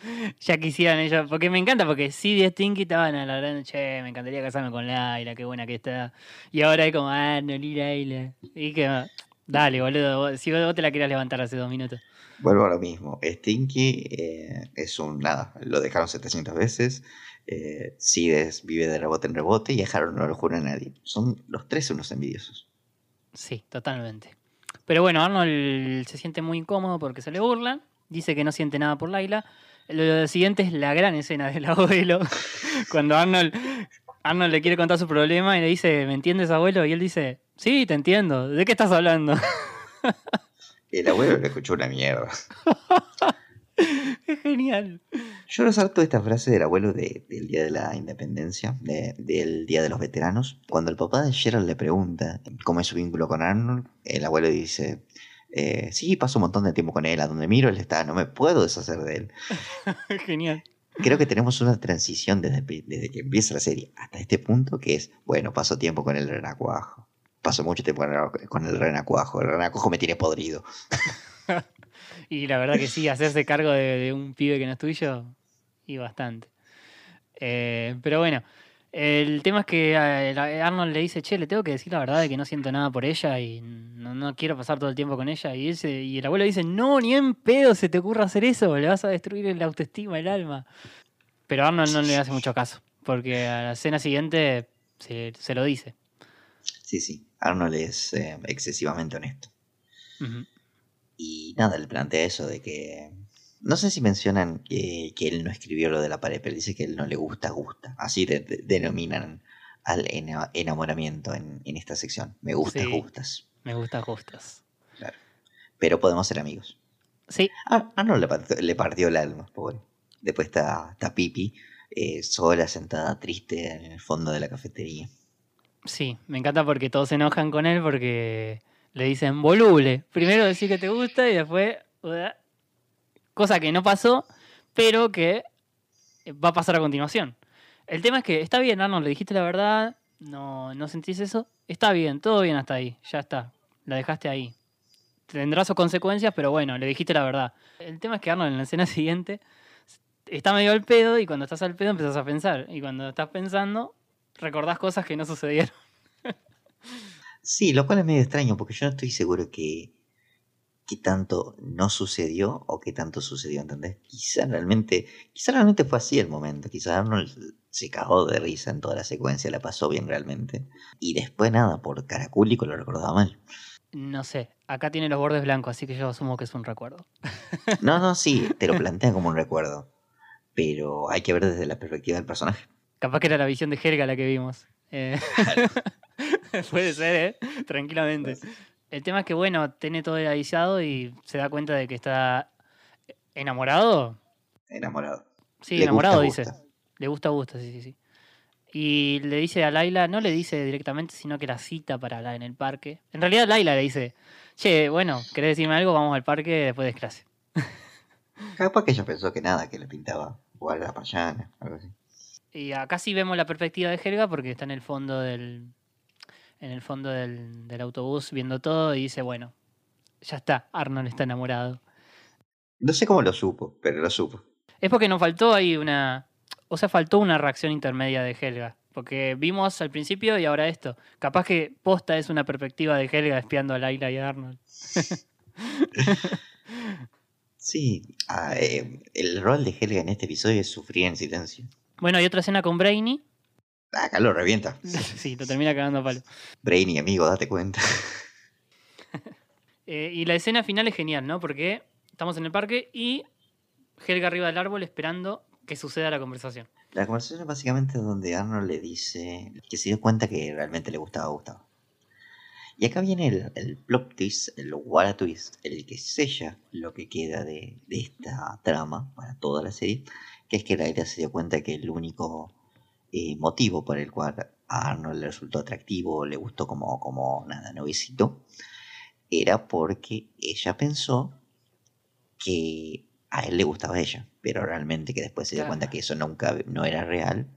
Speaker 5: Ya quisieran ellos, porque me encanta, porque Sid y Stinky estaban a la gran, che, me encantaría casarme con Laila, qué buena que está. Y ahora es como, ah, no, ni Laila. Y que, dale, boludo, vos- si vos te la querías levantar hace dos minutos.
Speaker 4: Vuelvo a lo mismo. Stinky eh, es un nada, lo dejaron 700 veces. Eh, Sid es- vive de rebote en rebote y Harold no lo jura a nadie. Son los tres unos envidiosos.
Speaker 5: Sí, totalmente. Pero bueno, Arnold se siente muy incómodo porque se le burlan. Dice que no siente nada por Laila. Lo siguiente es la gran escena del abuelo. Cuando Arnold, Arnold le quiere contar su problema y le dice, ¿me entiendes, abuelo? Y él dice, sí, te entiendo. ¿De qué estás hablando?
Speaker 4: El abuelo le escuchó una mierda.
Speaker 5: es genial.
Speaker 4: Yo resalto esta frase del abuelo de- del Día de la Independencia, de- del Día de los Veteranos. Cuando el papá de Gerald le pregunta cómo es su vínculo con Arnold, el abuelo dice, eh, sí, paso un montón de tiempo con él, a donde miro él está, no me puedo deshacer de él.
Speaker 5: Genial.
Speaker 4: Creo que tenemos una transición desde, desde que empieza la serie hasta este punto que es, bueno, paso tiempo con el renacuajo. Paso mucho tiempo con el, con el renacuajo. El renacuajo me tiene podrido.
Speaker 5: Y la verdad que sí, hacerse cargo de, de un pibe que no es tuyo, y bastante. Eh, pero bueno, el tema es que eh, la- Arnold le dice, che, le tengo que decir la verdad de que no siento nada por ella y no, no quiero pasar todo el tiempo con ella. Y, el abuelo dice, no, ni en pedo se te ocurra hacer eso, le vas a destruir el autoestima, el alma. Pero Arnold no le hace mucho caso, porque a la escena siguiente se, se lo dice.
Speaker 4: Sí, sí. Arnold es eh, excesivamente honesto. Y nada, le plantea eso de que... No sé si mencionan que, que él no escribió lo de la pared, pero dice que él no le gusta, gusta. Así de- de- denominan al ena- enamoramiento en, en esta sección. Me gustas,
Speaker 5: Sí.
Speaker 4: gustas.
Speaker 5: Me gusta justas.
Speaker 4: Pero podemos ser amigos.
Speaker 5: Sí,
Speaker 4: A Arnold le partió, le partió el alma, pobre. Después está, está Pipi, eh, sola, sentada, triste en el fondo de la cafetería.
Speaker 5: Sí, me encanta porque todos se enojan con él porque le dicen voluble. Primero decir que te gusta y después. "Uah". Cosa que no pasó, pero que va a pasar a continuación. El tema es que está bien, Arnold, le dijiste la verdad, no, no sentís eso. Está bien, todo bien hasta ahí, ya está. La dejaste ahí. Tendrá sus consecuencias, pero bueno, le dijiste la verdad. El tema es que Arnold en la escena siguiente está medio al pedo y cuando estás al pedo empezás a pensar. Y cuando estás pensando, recordás cosas que no sucedieron.
Speaker 4: Sí, lo cual es medio extraño porque yo no estoy seguro que, que tanto no sucedió o que tanto sucedió, ¿entendés? Quizá realmente, quizá realmente fue así el momento. Quizá Arnold se cagó de risa en toda la secuencia, la pasó bien realmente. Y después nada, por caracúlico lo recordaba mal.
Speaker 5: No sé, acá tiene los bordes blancos, así que yo asumo que es un recuerdo.
Speaker 4: No, no, sí, te lo plantean como un recuerdo. Pero hay que ver desde la perspectiva del personaje.
Speaker 5: Capaz que era la visión de Helga la que vimos. Eh, Puede ser, ¿eh? Tranquilamente. El tema es que, bueno, tiene todo el avisado y se da cuenta de que está enamorado.
Speaker 4: Enamorado.
Speaker 5: Sí,
Speaker 4: Le
Speaker 5: enamorado,
Speaker 4: gusta,
Speaker 5: dice.
Speaker 4: gusta.
Speaker 5: Le gusta, gusta, sí, sí, sí. Y le dice a Laila, no le dice directamente, sino que la cita para la en el parque. En realidad Laila le dice, che, bueno, ¿querés decirme algo? Vamos al parque después de clase.
Speaker 4: Capaz que ella pensó que nada, que le pintaba jugar a la payana, algo así.
Speaker 5: Y acá sí vemos la perspectiva de Helga porque está en el fondo del, en el fondo del, del autobús viendo todo y dice, bueno, ya está, Arnold está enamorado.
Speaker 4: No sé cómo lo supo, pero lo supo.
Speaker 5: Es porque nos faltó ahí una. O sea, faltó una reacción intermedia de Helga. Porque vimos al principio y ahora esto. Capaz que posta es una perspectiva de Helga espiando a Laila y a Arnold.
Speaker 4: Sí, ah, eh, el rol de Helga en este episodio es sufrir en silencio.
Speaker 5: Bueno, hay otra escena con Brainy.
Speaker 4: Acá lo revienta.
Speaker 5: sí, lo termina cagando a palo.
Speaker 4: Brainy, amigo, date cuenta.
Speaker 5: Eh, y la escena final es genial, ¿no? Porque estamos en el parque y Helga arriba del árbol esperando que suceda la conversación.
Speaker 4: La conversación es básicamente donde Arnold le dice que se dio cuenta que realmente le gustaba Gustavo. Y acá viene el, el plot twist, el what twist, el que sella lo que queda de, de esta trama para toda la serie, que es que Laila se dio cuenta que el único eh, motivo por el cual a Arnold le resultó atractivo, le gustó como, como nada, novicito, era porque ella pensó que a él le gustaba ella, pero realmente que después se dio
Speaker 5: Claro.
Speaker 4: cuenta que eso nunca no era real,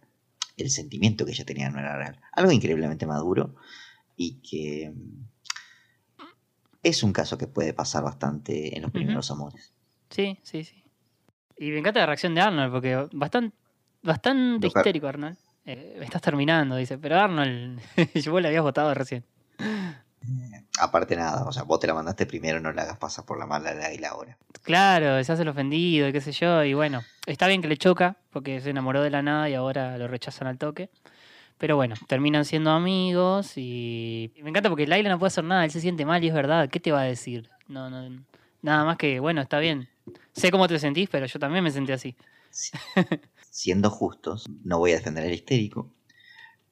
Speaker 4: el sentimiento que ella tenía no era real. Algo increíblemente maduro y que mm, es un caso que puede pasar bastante en los primeros amores.
Speaker 5: Sí, sí, sí. Y me encanta la reacción de Arnold porque bastante, bastante histérico Arnold. Eh, me estás terminando, dice. Pero Arnold, vos le habías votado recién.
Speaker 4: Aparte nada, o sea, vos te la mandaste primero, no la hagas pasar por la mala de la ahora.
Speaker 5: Claro, se hace el ofendido y qué sé yo. Y bueno, está bien que le choca porque se enamoró de la nada y ahora lo rechazan al toque. Pero bueno, terminan siendo amigos y, y me encanta porque Laila no puede hacer nada, él se siente mal y es verdad. ¿Qué te va a decir? No, no, nada más que, bueno, está bien. Sé cómo te sentís, pero yo también me sentí así.
Speaker 4: Siendo justos, no voy a defender al histérico,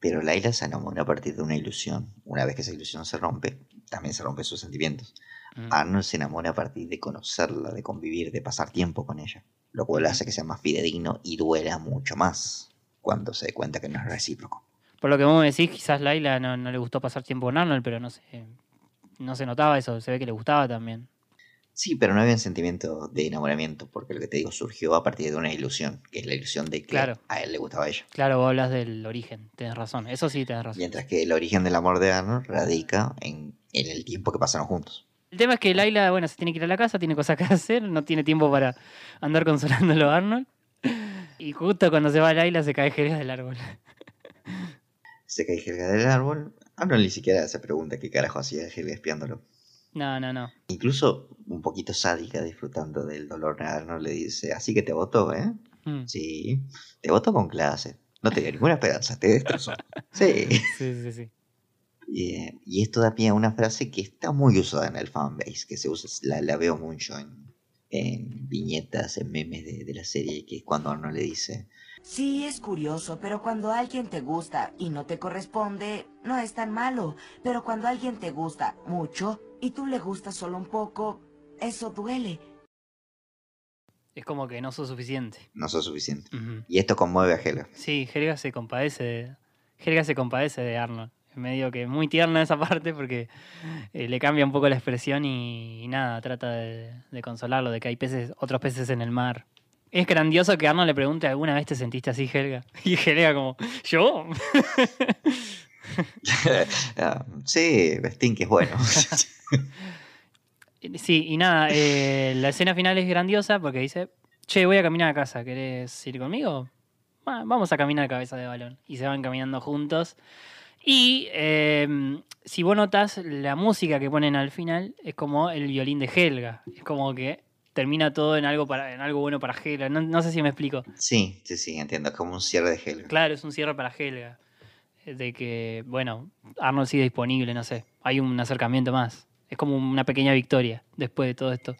Speaker 4: pero Laila se enamora a partir de una ilusión. Una vez que esa ilusión se rompe, también se rompen sus sentimientos.
Speaker 5: Mm.
Speaker 4: Arnold se enamora a partir de conocerla, de convivir, de pasar tiempo con ella, lo cual hace que sea más fidedigno y duela mucho más cuando se dé cuenta que no es recíproco.
Speaker 5: Por lo que vos me decís, quizás Laila no, no le gustó pasar tiempo con Arnold, pero no sé. No se notaba eso, se ve que le gustaba también.
Speaker 4: Sí, pero no había un sentimiento de enamoramiento, porque lo que te digo surgió a partir de una ilusión, que es la ilusión de que
Speaker 5: Claro.
Speaker 4: a él le gustaba a ella.
Speaker 5: Claro, vos hablas del origen, tenés razón. Eso sí, tenés razón.
Speaker 4: Mientras que el origen del amor de Arnold radica en, en el tiempo que pasaron juntos.
Speaker 5: El tema es que Laila, bueno, se tiene que ir a la casa, tiene cosas que hacer, no tiene tiempo para andar consolándolo a Arnold. Y justo cuando se va Laila se cae Helga del árbol.
Speaker 4: Se cae Helga del árbol. Arnold ni siquiera se pregunta qué carajo hacía Helga espiándolo.
Speaker 5: No, no, no.
Speaker 4: Incluso un poquito sádica, disfrutando del dolor, Arnold le dice, así que te votó, ¿eh?
Speaker 5: Mm,
Speaker 4: Sí, te votó con clase. No te dio ninguna esperanza, te destrozó. Sí.
Speaker 5: Sí, sí, sí.
Speaker 4: Y, eh, y esto da pie a una frase que está muy usada en el fanbase, que se usa, la, la veo mucho en, en viñetas, en memes de, de la serie, que es cuando Arnold le dice,
Speaker 6: Sí, es curioso, pero cuando alguien te gusta y no te corresponde, no es tan malo. Pero cuando alguien te gusta mucho y tú le gustas solo un poco, eso duele.
Speaker 5: Es como que no sos suficiente.
Speaker 4: no sos suficiente. Y esto conmueve a Helga.
Speaker 5: Sí, Helga se compadece de, Helga se compadece de Arnold. Es medio que muy tierna esa parte porque eh, le cambia un poco la expresión y, y nada, trata de, de consolarlo, de que hay peces, otros peces en el mar. Es grandioso que Arnold le pregunte, ¿alguna vez te sentiste así, Helga? Y Helga como, ¿yo?
Speaker 4: Ah, sí, Stinky es bueno.
Speaker 5: Sí, y nada, eh, la escena final es grandiosa porque dice, che, voy a caminar a casa, ¿querés ir conmigo? "Va, vamos a caminar cabeza de balón. Y se van caminando juntos. Y eh, si vos notas, la música que ponen al final es como el violín de Helga. Es como que termina todo en algo, para, en algo bueno para Helga. No, no sé si me explico.
Speaker 4: Sí, sí, sí, entiendo. Es como un cierre de Helga.
Speaker 5: Claro, es un cierre para Helga. De que, bueno, Arnold sigue disponible, no sé. Hay un acercamiento más. Es como una pequeña victoria después de todo esto.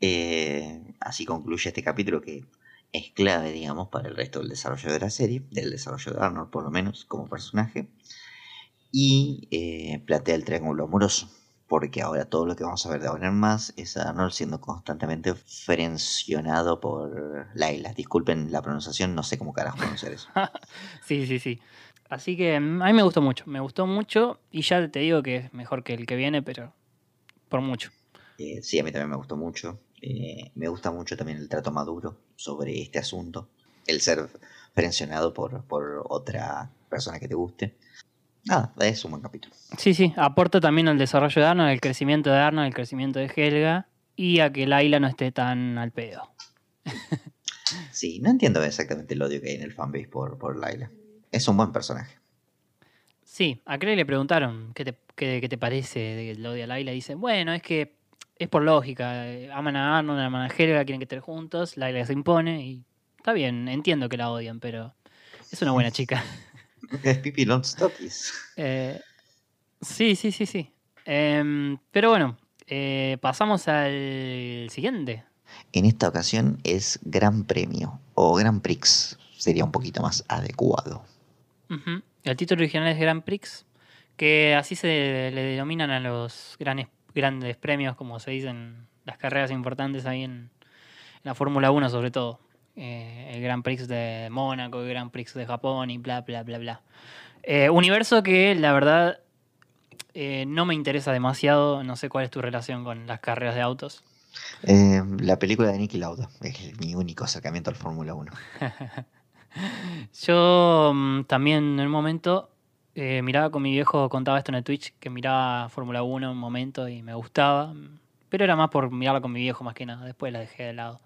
Speaker 4: Eh, así concluye este capítulo que es clave, digamos, para el resto del desarrollo de la serie, del desarrollo de Arnold por lo menos como personaje, y eh, plantea el triángulo amoroso, porque ahora todo lo que vamos a ver de ahora en más es a Arnold siendo constantemente frencionado por Laila. Disculpen la pronunciación, no sé cómo carajo pronunciar eso.
Speaker 5: Sí, sí, sí. Así que mm, a mí me gustó mucho. Me gustó mucho y ya te digo que es mejor que el que viene, pero por mucho.
Speaker 4: Eh, sí, a mí también me gustó mucho. Eh, me gusta mucho también el trato maduro sobre este asunto. El ser frencionado por, por otra persona que te guste. Nada, es un buen capítulo.
Speaker 5: Sí, sí. Aporta también al desarrollo de Arnold, el crecimiento de Arnold, el crecimiento de Helga y a que Laila no esté tan al pedo.
Speaker 4: Sí, no entiendo exactamente el odio que hay en el fanbase por, por Laila. Es un buen personaje.
Speaker 5: Sí, a Craig le preguntaron qué te, qué, qué te parece de lo de Laila. Y dice, bueno, es que es por lógica. eh, Aman a Arnold, aman a Helga, quieren que estén juntos. Laila se impone y está bien, entiendo que la odian, pero es una buena chica.
Speaker 4: Es Pippi Longstockies.
Speaker 5: Eh, sí, sí, sí, sí. Em, pero bueno, eh, pasamos al siguiente.
Speaker 4: En esta ocasión es Gran Premio o Gran Prix. Sería un poquito más adecuado.
Speaker 5: El título original es Grand Prix, que así se le denominan a los grandes, grandes premios, como se dicen las carreras importantes ahí en, en la Fórmula 1 sobre todo. Eh, el Grand Prix de Mónaco, el Grand Prix de Japón y bla, bla, bla, bla. Eh, universo que la verdad eh, no me interesa demasiado, no sé cuál es tu relación con las carreras de autos.
Speaker 4: Eh, la película de Nicky Lauda es mi único acercamiento al Fórmula 1.
Speaker 5: Yo mm, también en un momento eh, miraba con mi viejo, contaba esto en el Twitch, que miraba Fórmula 1 un momento y me gustaba, pero era más por mirarla con mi viejo más que nada, después la dejé de lado.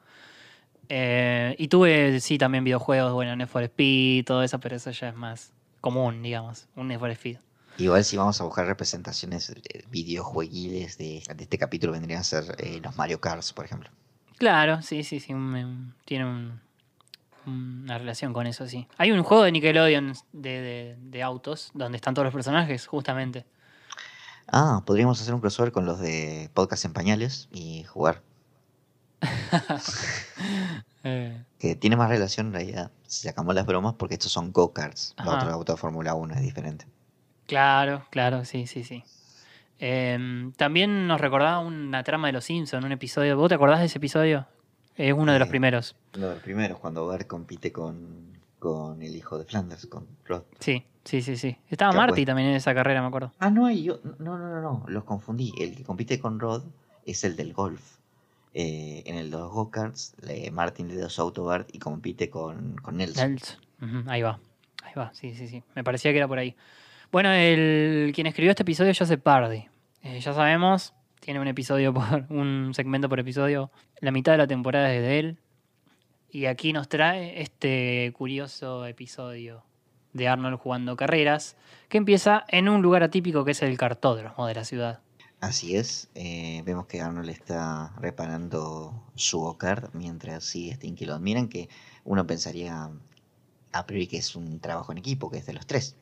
Speaker 5: Eh, y tuve, sí, también videojuegos, bueno, Need for Speed, todo eso, pero eso ya es más común, digamos, un Need for Speed.
Speaker 4: Igual si vamos a buscar representaciones eh, videojueguiles de, de este capítulo vendrían a ser eh, los Mario Kart, por ejemplo.
Speaker 5: Claro, sí, sí, sí, un- tiene un- una relación con eso, sí. Hay un juego de Nickelodeon de, de- de autos donde están todos los personajes, justamente.
Speaker 4: Ah, podríamos hacer un crossover con los de Podcast en Pañales y jugar.
Speaker 5: Eh,
Speaker 4: Que tiene más relación en realidad, si sacamos las bromas, porque estos son go-karts. Los otros autos de Fórmula 1 es diferente.
Speaker 5: Claro, claro, sí, sí, sí. Em, también nos recordaba una trama de Los Simpsons, un episodio. ¿Vos te acordás de ese episodio? Es uno de los
Speaker 4: Eh,
Speaker 5: primeros.
Speaker 4: Uno de los primeros, cuando Bart compite con, con el hijo de Flanders, con Rod.
Speaker 5: Sí, sí, sí, sí. Estaba Marty
Speaker 4: pues.
Speaker 5: también en esa carrera, me acuerdo.
Speaker 4: Ah, no hay yo. No, no, no, no, los confundí. El que compite con Rod es el del golf. Eh, en el de los go-karts, le- Martin le da su auto a Bart y compite con, con Nelson.
Speaker 5: Nelson. Ahí va, ahí va, sí, sí, sí. Me parecía que era por ahí. Bueno, el quien escribió este episodio es Joseph Pardy. Eh, ya sabemos, tiene un episodio por un segmento por episodio. La mitad de la temporada es de él. Y aquí nos trae este curioso episodio de Arnold jugando carreras, que empieza en un lugar atípico que es el cartódromo de la ciudad.
Speaker 4: Así es, eh, vemos que Arnold está reparando su go-kart mientras sigue Stinky lo admiran, que uno pensaría a priori que es un trabajo en equipo, que es de los tres.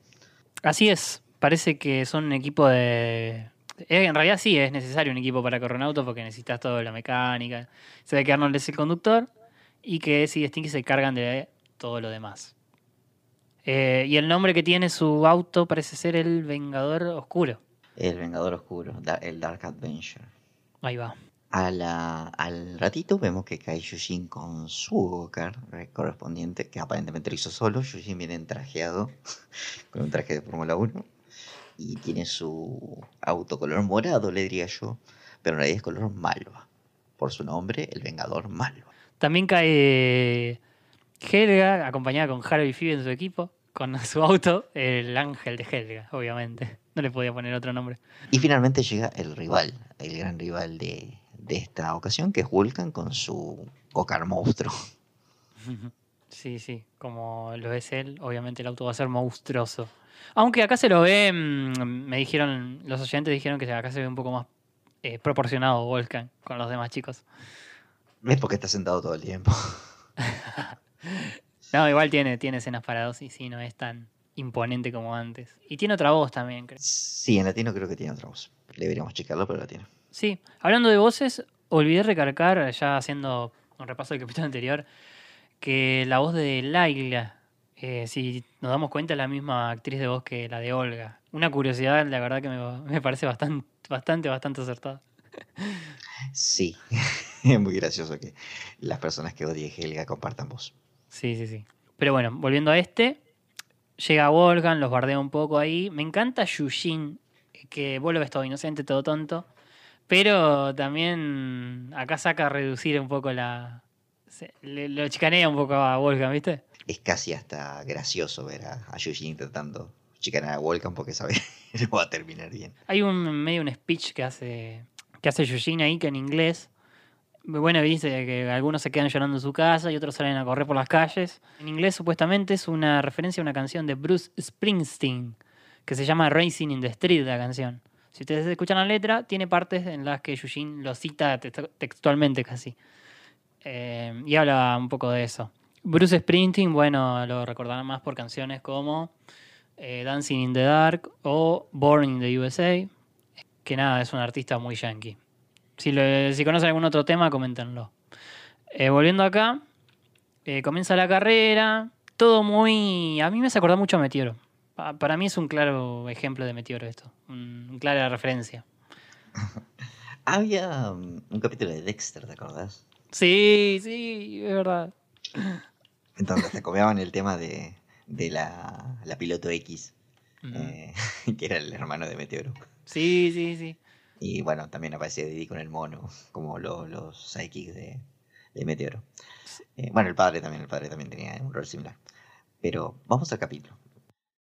Speaker 5: Así es, parece que son un equipo de... eh, En realidad sí es necesario un equipo para correr un auto porque necesitas toda la mecánica. Se ve que Arnold es el conductor y que Sid y Stinky se cargan de todo lo demás. Eh, y el nombre que tiene su auto parece ser el Vengador Oscuro.
Speaker 4: El Vengador Oscuro, el Dark Adventure.
Speaker 5: Ahí va.
Speaker 4: A la- al ratito vemos que cae Yushin con su go-kart eh, correspondiente, que aparentemente lo hizo solo. Yushin viene trajeado con un traje de Fórmula 1 y tiene su auto color morado, le diría yo, pero en realidad es color malva. Por su nombre, el Vengador Malva.
Speaker 5: También cae Helga, acompañada con Harvey Phoebe en su equipo, con su auto, el ángel de Helga, obviamente. No le podía poner otro nombre.
Speaker 4: Y finalmente llega el rival, el gran rival de, de esta ocasión, que es Vulcan con su Cocar monstruo.
Speaker 5: Sí, sí, como lo es él, obviamente el auto va a ser monstruoso. Aunque acá se lo ve, mm, me dijeron, los oyentes dijeron que acá se ve un poco más eh, proporcionado Volcan con los demás chicos.
Speaker 4: Es porque está sentado todo el tiempo.
Speaker 5: No, igual tiene, tiene escenas para dos y sí, no es tan imponente como antes. Y tiene otra voz también, creo.
Speaker 4: Sí, en latino creo que tiene otra voz. Deberíamos checarlo, pero la tiene.
Speaker 5: Sí, hablando de voces, olvidé recalcar, ya haciendo un repaso del capítulo anterior, que la voz de Laila, eh, si nos damos cuenta, es la misma actriz de voz que la de Olga. Una curiosidad, la verdad que me, me parece bastante, bastante, bastante acertada.
Speaker 4: Sí, es muy gracioso que las personas que odien Helga compartan voz.
Speaker 5: Sí, sí, sí. Pero bueno, volviendo a este, llega Volgan, los bardea un poco ahí. Me encanta Yushin, que vuelve todo inocente, todo tonto. Pero también acá saca a reducir un poco la. Se- le- lo chicanea un poco a Volgan, ¿viste?
Speaker 4: Es casi hasta gracioso ver a, a Yuji intentando chicanar a Volcan porque sabe que no va a terminar bien.
Speaker 5: Hay un medio un speech que hace que hace Yushin ahí que en inglés bueno dice que algunos se quedan llorando en su casa y otros salen a correr por las calles. En inglés supuestamente es una referencia a una canción de Bruce Springsteen que se llama Racing in the Street la canción. Si ustedes escuchan la letra, tiene partes en las que Yushin lo cita text- textualmente casi. Eh, y habla un poco de eso. Bruce Springsteen, bueno, lo recordarán más por canciones como eh, Dancing in the Dark o Born in the USA, que nada, es un artista muy yankee. Si, lo- si conocen algún otro tema, coméntenlo. Eh, volviendo acá, comienza la carrera, todo muy... A mí me hace acordar mucho a Meteoro. Pa- para mí es un claro ejemplo de Meteoro esto, un, un clara referencia.
Speaker 4: Había um, un capítulo de Dexter, ¿te acordás?
Speaker 5: Sí, sí, es verdad.
Speaker 4: Entonces te copiaban el tema de, de la, la piloto X, eh, que era el hermano de Meteoro.
Speaker 5: Sí, sí, sí.
Speaker 4: Y bueno, también aparecía Didi con el mono, como lo- los sidekicks de, de Meteoro. Eh, bueno, el padre también, el padre también tenía un rol similar. Pero vamos al capítulo.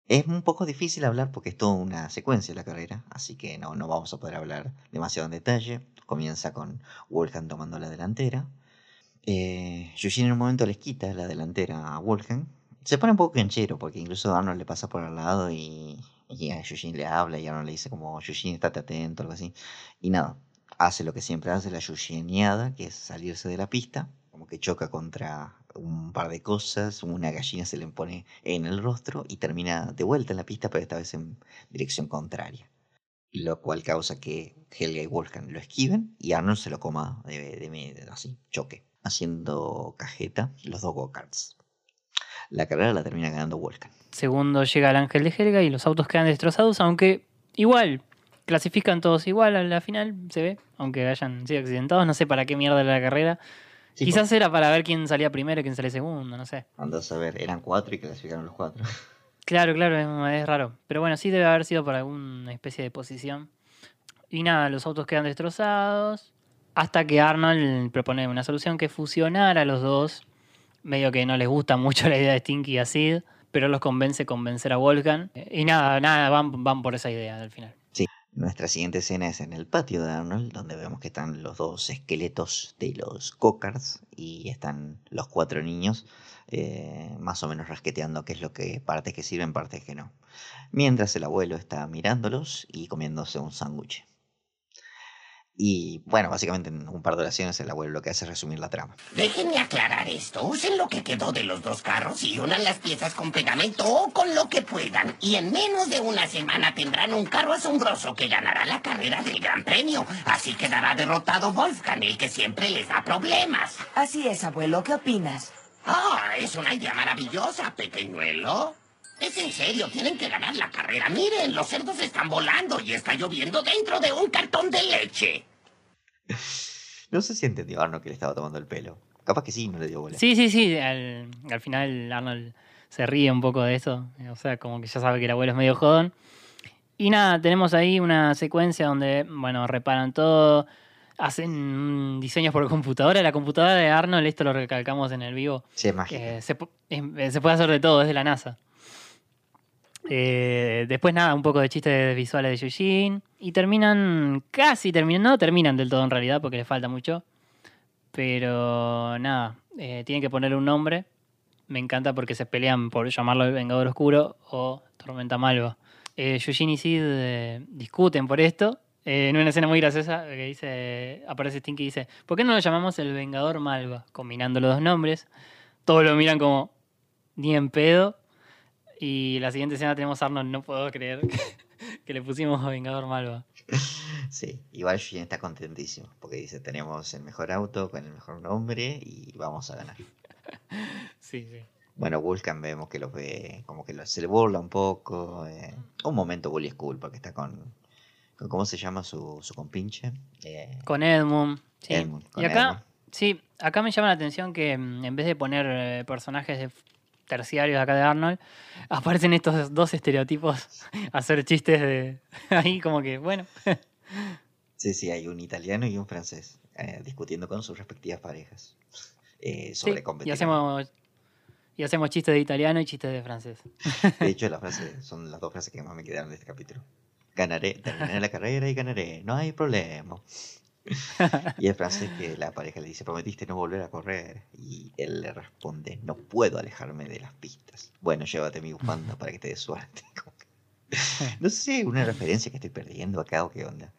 Speaker 4: Es un poco difícil hablar porque es toda una secuencia la carrera, así que no, no vamos a poder hablar demasiado en detalle. Comienza con Wolfgang tomando la delantera. Eh, en un momento les quita la delantera a Wolfgang. Se pone un poco canchero porque incluso Arnold le pasa por al lado y, a Yushin le habla y Arnold le dice como Yushin estate atento, algo así. Y nada, hace lo que siempre hace la Yushiniada, que es salirse de la pista, como que choca contra un par de cosas, una gallina se le pone en el rostro y termina de vuelta en la pista, pero esta vez en dirección contraria. Lo cual causa que Helga y Wolfgang lo esquiven y Arnold se lo coma de, de así, choque, haciendo cajeta los dos go-karts. La carrera la termina ganando Wolfgang.
Speaker 5: Segundo llega el ángel de Helga y los autos quedan destrozados, aunque igual, clasifican todos igual a la final, se ve, aunque hayan sido accidentados, no sé para qué mierda era la carrera.
Speaker 4: Sí,
Speaker 5: Quizás era para ver quién salía primero y quién salía segundo, no sé.
Speaker 4: Andás a ver, eran cuatro y clasificaron los cuatro.
Speaker 5: Claro, claro, es, es raro. Pero bueno, sí debe haber sido por alguna especie de posición. Y nada, los autos quedan destrozados. Hasta que Arnold propone una solución que es fusionar a los dos. Medio que no les gusta mucho la idea de Stinky y a Sid, pero los convence convencer a Volcan. Y nada, nada, van, van por esa idea al final.
Speaker 4: Nuestra siguiente escena es en el patio de Arnold, donde vemos que están los dos esqueletos de los Cockars y están los cuatro niños eh, más o menos rasqueteando qué es lo que partes que sirven, partes que no. Mientras el abuelo está mirándolos y comiéndose un sándwich. Y bueno, básicamente en un par de oraciones el abuelo lo que hace es resumir la trama.
Speaker 7: Déjenme aclarar esto. Usen lo que quedó de los dos carros y unan las piezas con pegamento o con lo que puedan. Y en menos de una semana tendrán un carro asombroso que ganará la carrera del Gran Premio. Así quedará derrotado Wolfgang, el que siempre les da problemas.
Speaker 6: Así es, abuelo. ¿Qué opinas?
Speaker 7: Ah, es una idea maravillosa, pequeñuelo. Es en serio, tienen que ganar la carrera. Miren, los cerdos están volando y está lloviendo dentro de un cartón de leche.
Speaker 4: No sé si entendió Arnold que le estaba tomando el pelo. Capaz que sí, no le dio bola.
Speaker 5: Sí, sí, sí. Al, al final Arnold se ríe un poco de eso. O sea, como que ya sabe que el abuelo es medio jodón. Y nada, tenemos ahí una secuencia donde, bueno, reparan todo. Hacen diseños por computadora. La computadora de Arnold, esto lo recalcamos en el vivo,
Speaker 4: Sí, es mágico.
Speaker 5: que se, eh, se puede hacer de todo, es de la NASA. Eh, después nada, un poco de chistes visuales de Yujin. Y terminan, casi terminan, no terminan del todo en realidad porque les falta mucho. Pero nada, eh, tienen que ponerle un nombre. Me encanta porque se pelean por llamarlo el Vengador Oscuro o Tormenta Malva. Eh, Yujin y Sid eh, discuten por esto. en una escena muy graciosa que dice, aparece Stinky y dice, ¿por qué no lo llamamos el Vengador Malva? Combinando los dos nombres. Todos lo miran como ni en pedo. Y la siguiente escena tenemos a Arnold, no puedo creer que, que le pusimos a Vengador Malva.
Speaker 4: Sí, igual Shin está contentísimo porque dice tenemos el mejor auto con el mejor nombre y vamos a ganar.
Speaker 5: Sí, sí.
Speaker 4: Bueno, Vulcan vemos que los ve, como que lo- se le burla un poco. eh, un momento Bully School porque está con, con ¿cómo se llama su, su compinche? Eh,
Speaker 5: Con Edmund. sí.
Speaker 4: Edmund, con
Speaker 5: y acá,
Speaker 4: Edmund.
Speaker 5: sí, acá me llama la atención que mm, en vez de poner eh, personajes de terciarios acá de Arnold, aparecen estos dos estereotipos a hacer chistes de ahí como que, bueno,
Speaker 4: Sí, sí, hay un italiano y un francés eh, discutiendo con sus respectivas parejas eh, sobre
Speaker 5: sí, y hacemos y hacemos chistes de italiano y chistes de francés.
Speaker 4: De hecho, la frase, son las dos frases que más me quedaron de este capítulo. Ganaré, terminaré la carrera y ganaré, no hay problema. Y el francés que la pareja le dice, prometiste no volver a correr. Y él le responde, no puedo alejarme de las pistas. Bueno, llévate mi bufanda para que te dé suerte. No sé, una referencia que estoy perdiendo acá o qué onda.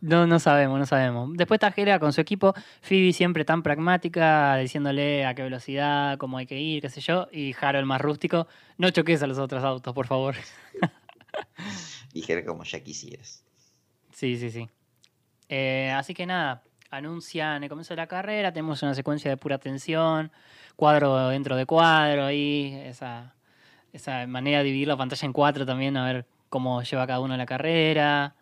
Speaker 5: No, no sabemos, no sabemos. Después está Hera con su equipo, Phoebe siempre tan pragmática, diciéndole a qué velocidad, cómo hay que ir, qué sé yo, y Harold más rústico, no choques a los otros autos, por favor.
Speaker 4: Dijera como ya quisieras.
Speaker 5: Sí, sí, sí. Eh, así que nada, anuncian el comienzo de la carrera, tenemos una secuencia de pura tensión, cuadro dentro de cuadro, ahí, esa, esa manera de dividir la pantalla en cuatro también, a ver cómo lleva cada uno la carrera.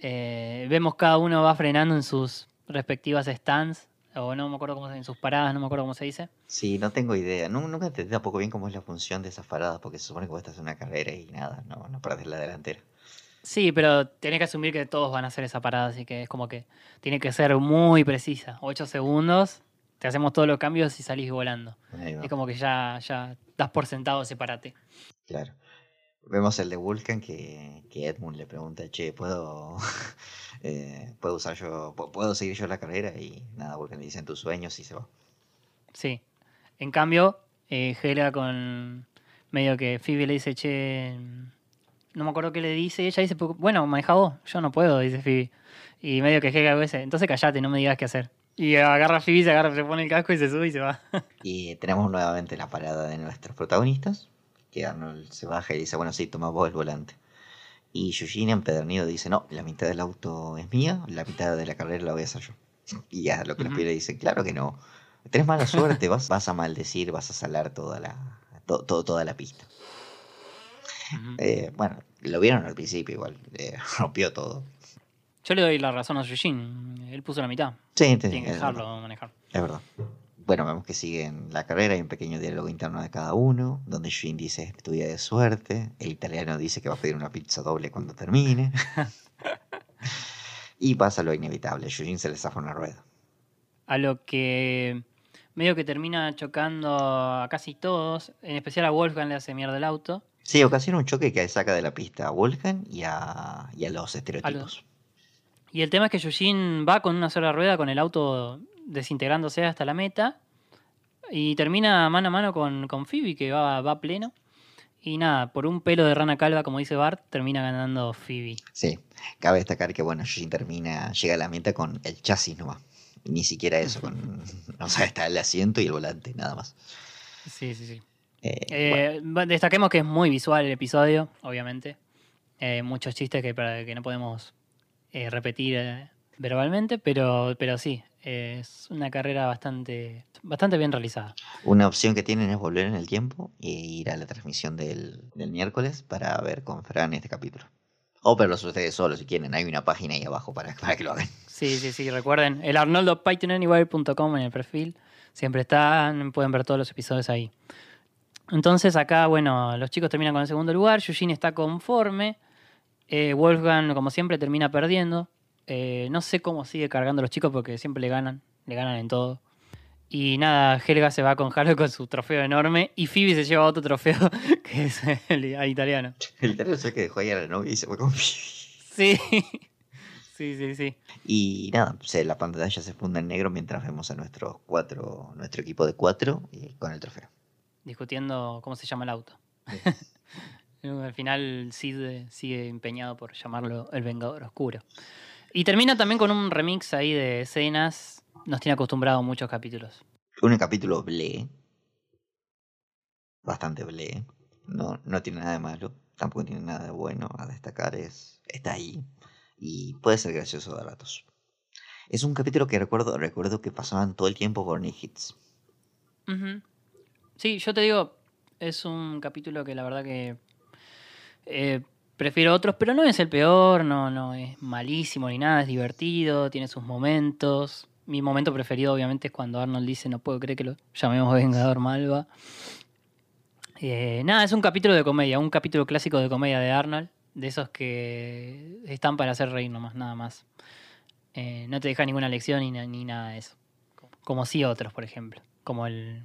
Speaker 5: Eh, vemos cada uno va frenando en sus respectivas stands, o no me acuerdo cómo se en sus paradas, no me acuerdo cómo se dice.
Speaker 4: Sí, no tengo idea. Nu- nunca entendí tampoco bien cómo es la función de esas paradas, porque se supone que vos estás en una carrera y nada, no, no perdés la delantera.
Speaker 5: Sí, pero tenés que asumir que todos van a hacer esa parada, así que es como que tiene que ser muy precisa. Ocho segundos, te hacemos todos los cambios y salís volando. Es como que ya, ya das por sentado separate.
Speaker 4: Claro. Vemos el de Vulcan que, que Edmund le pregunta, che, ¿puedo, eh, ¿puedo usar yo, pu- puedo seguir yo la carrera? Y nada, Vulcan le dice en tus sueños y se va.
Speaker 5: Sí. En cambio, eh, Hela con medio que Phoebe le dice, che, no me acuerdo qué le dice. Ella dice, "Pu- bueno, maneja vos, yo no puedo, dice Phoebe. Y medio que dice, entonces callate, no me digas qué hacer. Y agarra a Phoebe, se agarra, se pone el casco y se sube y se va.
Speaker 4: Y tenemos nuevamente la parada de nuestros protagonistas, que Arnold se baja y dice, bueno, sí, toma vos el volante. Y Eugene empedernido dice, no, la mitad del auto es mía, la mitad de la carrera la voy a hacer yo. Y a lo que los
Speaker 5: Ujú.
Speaker 4: pibes dicen, claro que no. Tenés mala suerte, vas, vas a maldecir, vas a salar toda la, to- to- toda la pista.
Speaker 5: Ujú.
Speaker 4: Eh, bueno, lo vieron al principio igual, eh, rompió todo.
Speaker 5: Yo le doy la razón a Yujin. Él puso la mitad.
Speaker 4: Sí, sí,
Speaker 5: Tiene que dejarlo
Speaker 4: verdad,
Speaker 5: manejar.
Speaker 4: es verdad. Bueno, vemos que siguen la carrera, hay un pequeño diálogo interno de cada uno, donde Shin dice es tu día de suerte, el italiano dice que va a pedir una pizza doble cuando termine. y pasa lo inevitable, Yujin se le zafa una rueda.
Speaker 5: A lo que medio que termina chocando a casi todos. En especial a Wolfgang le hace mierda el auto.
Speaker 4: Sí, ocasiona un choque que saca de la pista a Wolfgang y a, y a los estereotipos.
Speaker 5: Y el tema es que Yujin va con una sola rueda con el auto desintegrándose hasta la meta. Y termina mano a mano con, con Phoebe, que va, va pleno. Y nada, por un pelo de rana calva, como dice Bart, termina ganando Phoebe.
Speaker 4: Sí, cabe destacar que bueno, Yujin termina, llega a la meta con el chasis nomás. Ni siquiera eso, con, o sea, está el asiento y el volante, nada más.
Speaker 5: Sí, sí, sí.
Speaker 4: Eh, bueno,
Speaker 5: Eh, Destaquemos que es muy visual el episodio, obviamente. Eh, muchos chistes que, para- que no podemos repetir verbalmente, pero, pero sí, es una carrera bastante, bastante bien realizada.
Speaker 4: Una opción que tienen es volver en el tiempo e ir a la transmisión del, del miércoles para ver con Fran este capítulo. O verlos ustedes solos si quieren, hay una página ahí abajo para, para que lo hagan.
Speaker 5: Sí, sí, sí, recuerden, el arnoldopythonanywhere.com en el perfil, siempre están, pueden ver todos los episodios ahí. Entonces acá, bueno, los chicos terminan con el segundo lugar, Yujin está conforme, eh, Wolfgang, como siempre, termina perdiendo. Eh, no sé cómo sigue cargando a los chicos porque siempre le ganan, le ganan en todo. Y nada, Helga se va con Harold con su trofeo enorme y Phoebe se lleva otro trofeo que es el al italiano.
Speaker 4: El italiano es el que dejó ahí a la novia y se fue con
Speaker 5: Sí. Sí, sí, sí.
Speaker 4: Y nada, se, la pantalla se funda en negro mientras vemos a nuestros cuatro, nuestro equipo de cuatro y con el trofeo.
Speaker 5: Discutiendo cómo se llama el auto. Al final Sid sigue empeñado por llamarlo el Vengador Oscuro. Y termina también con un remix ahí de escenas. Nos tiene acostumbrado muchos capítulos.
Speaker 4: Un capítulo ble. Bastante ble. No, no tiene nada de malo. Tampoco tiene nada de bueno a destacar. Es, está ahí. Y puede ser gracioso de ratos. Es un capítulo que recuerdo, recuerdo que pasaban todo el tiempo por Hits.
Speaker 5: Ujú. Sí, yo te digo, es un capítulo que la verdad que eh, prefiero otros, pero no es el peor, no, no es malísimo ni nada, es divertido, tiene sus momentos. Mi momento preferido obviamente es cuando Arnold dice no puedo creer que lo llamemos Vengador Malva. Eh, nada, es un capítulo de comedia, un capítulo clásico de comedia de Arnold, de esos que están para hacer reír nomás, nada más. Eh, no te deja ninguna lección ni, ni nada de eso. Como sí otros, por ejemplo. Como el,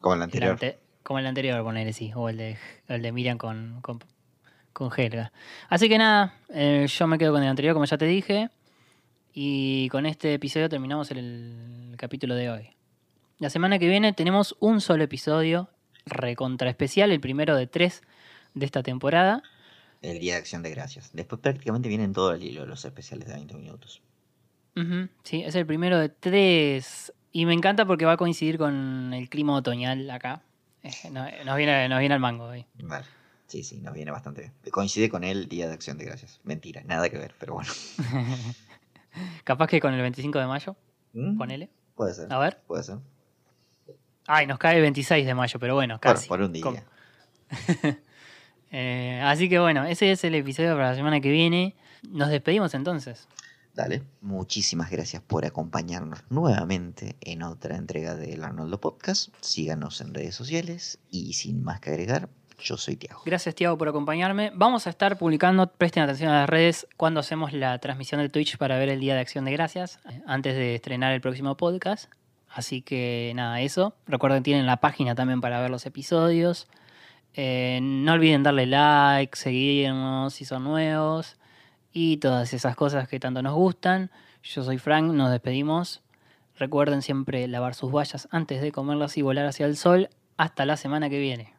Speaker 4: Como el
Speaker 5: el
Speaker 4: anterior.
Speaker 5: ante- como el anterior, ponerle sí. O el de, el de Miriam con, con, con Helga. Así que nada, eh, yo me quedo con el anterior, como ya te dije. Y con este episodio terminamos el, el capítulo de hoy. La semana que viene tenemos un solo episodio recontra especial, el primero de tres de esta temporada.
Speaker 4: El Día de Acción de Gracias. Después prácticamente vienen todo el hilo los especiales de 20 minutos.
Speaker 5: Sí, es el primero de tres. Y me encanta porque va a coincidir con el clima otoñal acá. Eh, no- nos, viene, nos viene al mango hoy.
Speaker 4: Vale. Sí, sí, nos viene bastante bien. Coincide con el Día de Acción de Gracias. Mentira, nada que ver, pero bueno.
Speaker 5: Capaz que con el 25 de mayo,
Speaker 4: Mm,
Speaker 5: ponele.
Speaker 4: Puede ser.
Speaker 5: A ver.
Speaker 4: Puede ser.
Speaker 5: Ay, nos cae el 26 de mayo, pero bueno, casi.
Speaker 4: por un día.
Speaker 5: Eh, así que bueno, ese es el episodio para la semana que viene. Nos despedimos entonces.
Speaker 4: Dale. Muchísimas gracias por acompañarnos nuevamente en otra entrega del Arnoldo Podcast. Síganos en redes sociales y sin más que agregar, yo soy Tiago.
Speaker 5: Gracias, Tiago, por acompañarme. Vamos a estar publicando, presten atención a las redes, cuando hacemos la transmisión de Twitch para ver el Día de Acción de Gracias, eh, antes de estrenar el próximo podcast. Así que nada, eso. Recuerden, tienen la página también para ver los episodios. Eh, no olviden darle like, seguirnos si son nuevos y todas esas cosas que tanto nos gustan. Yo soy Frank, nos despedimos. Recuerden siempre lavar sus vallas antes de comerlas y volar hacia el sol. Hasta la semana que viene.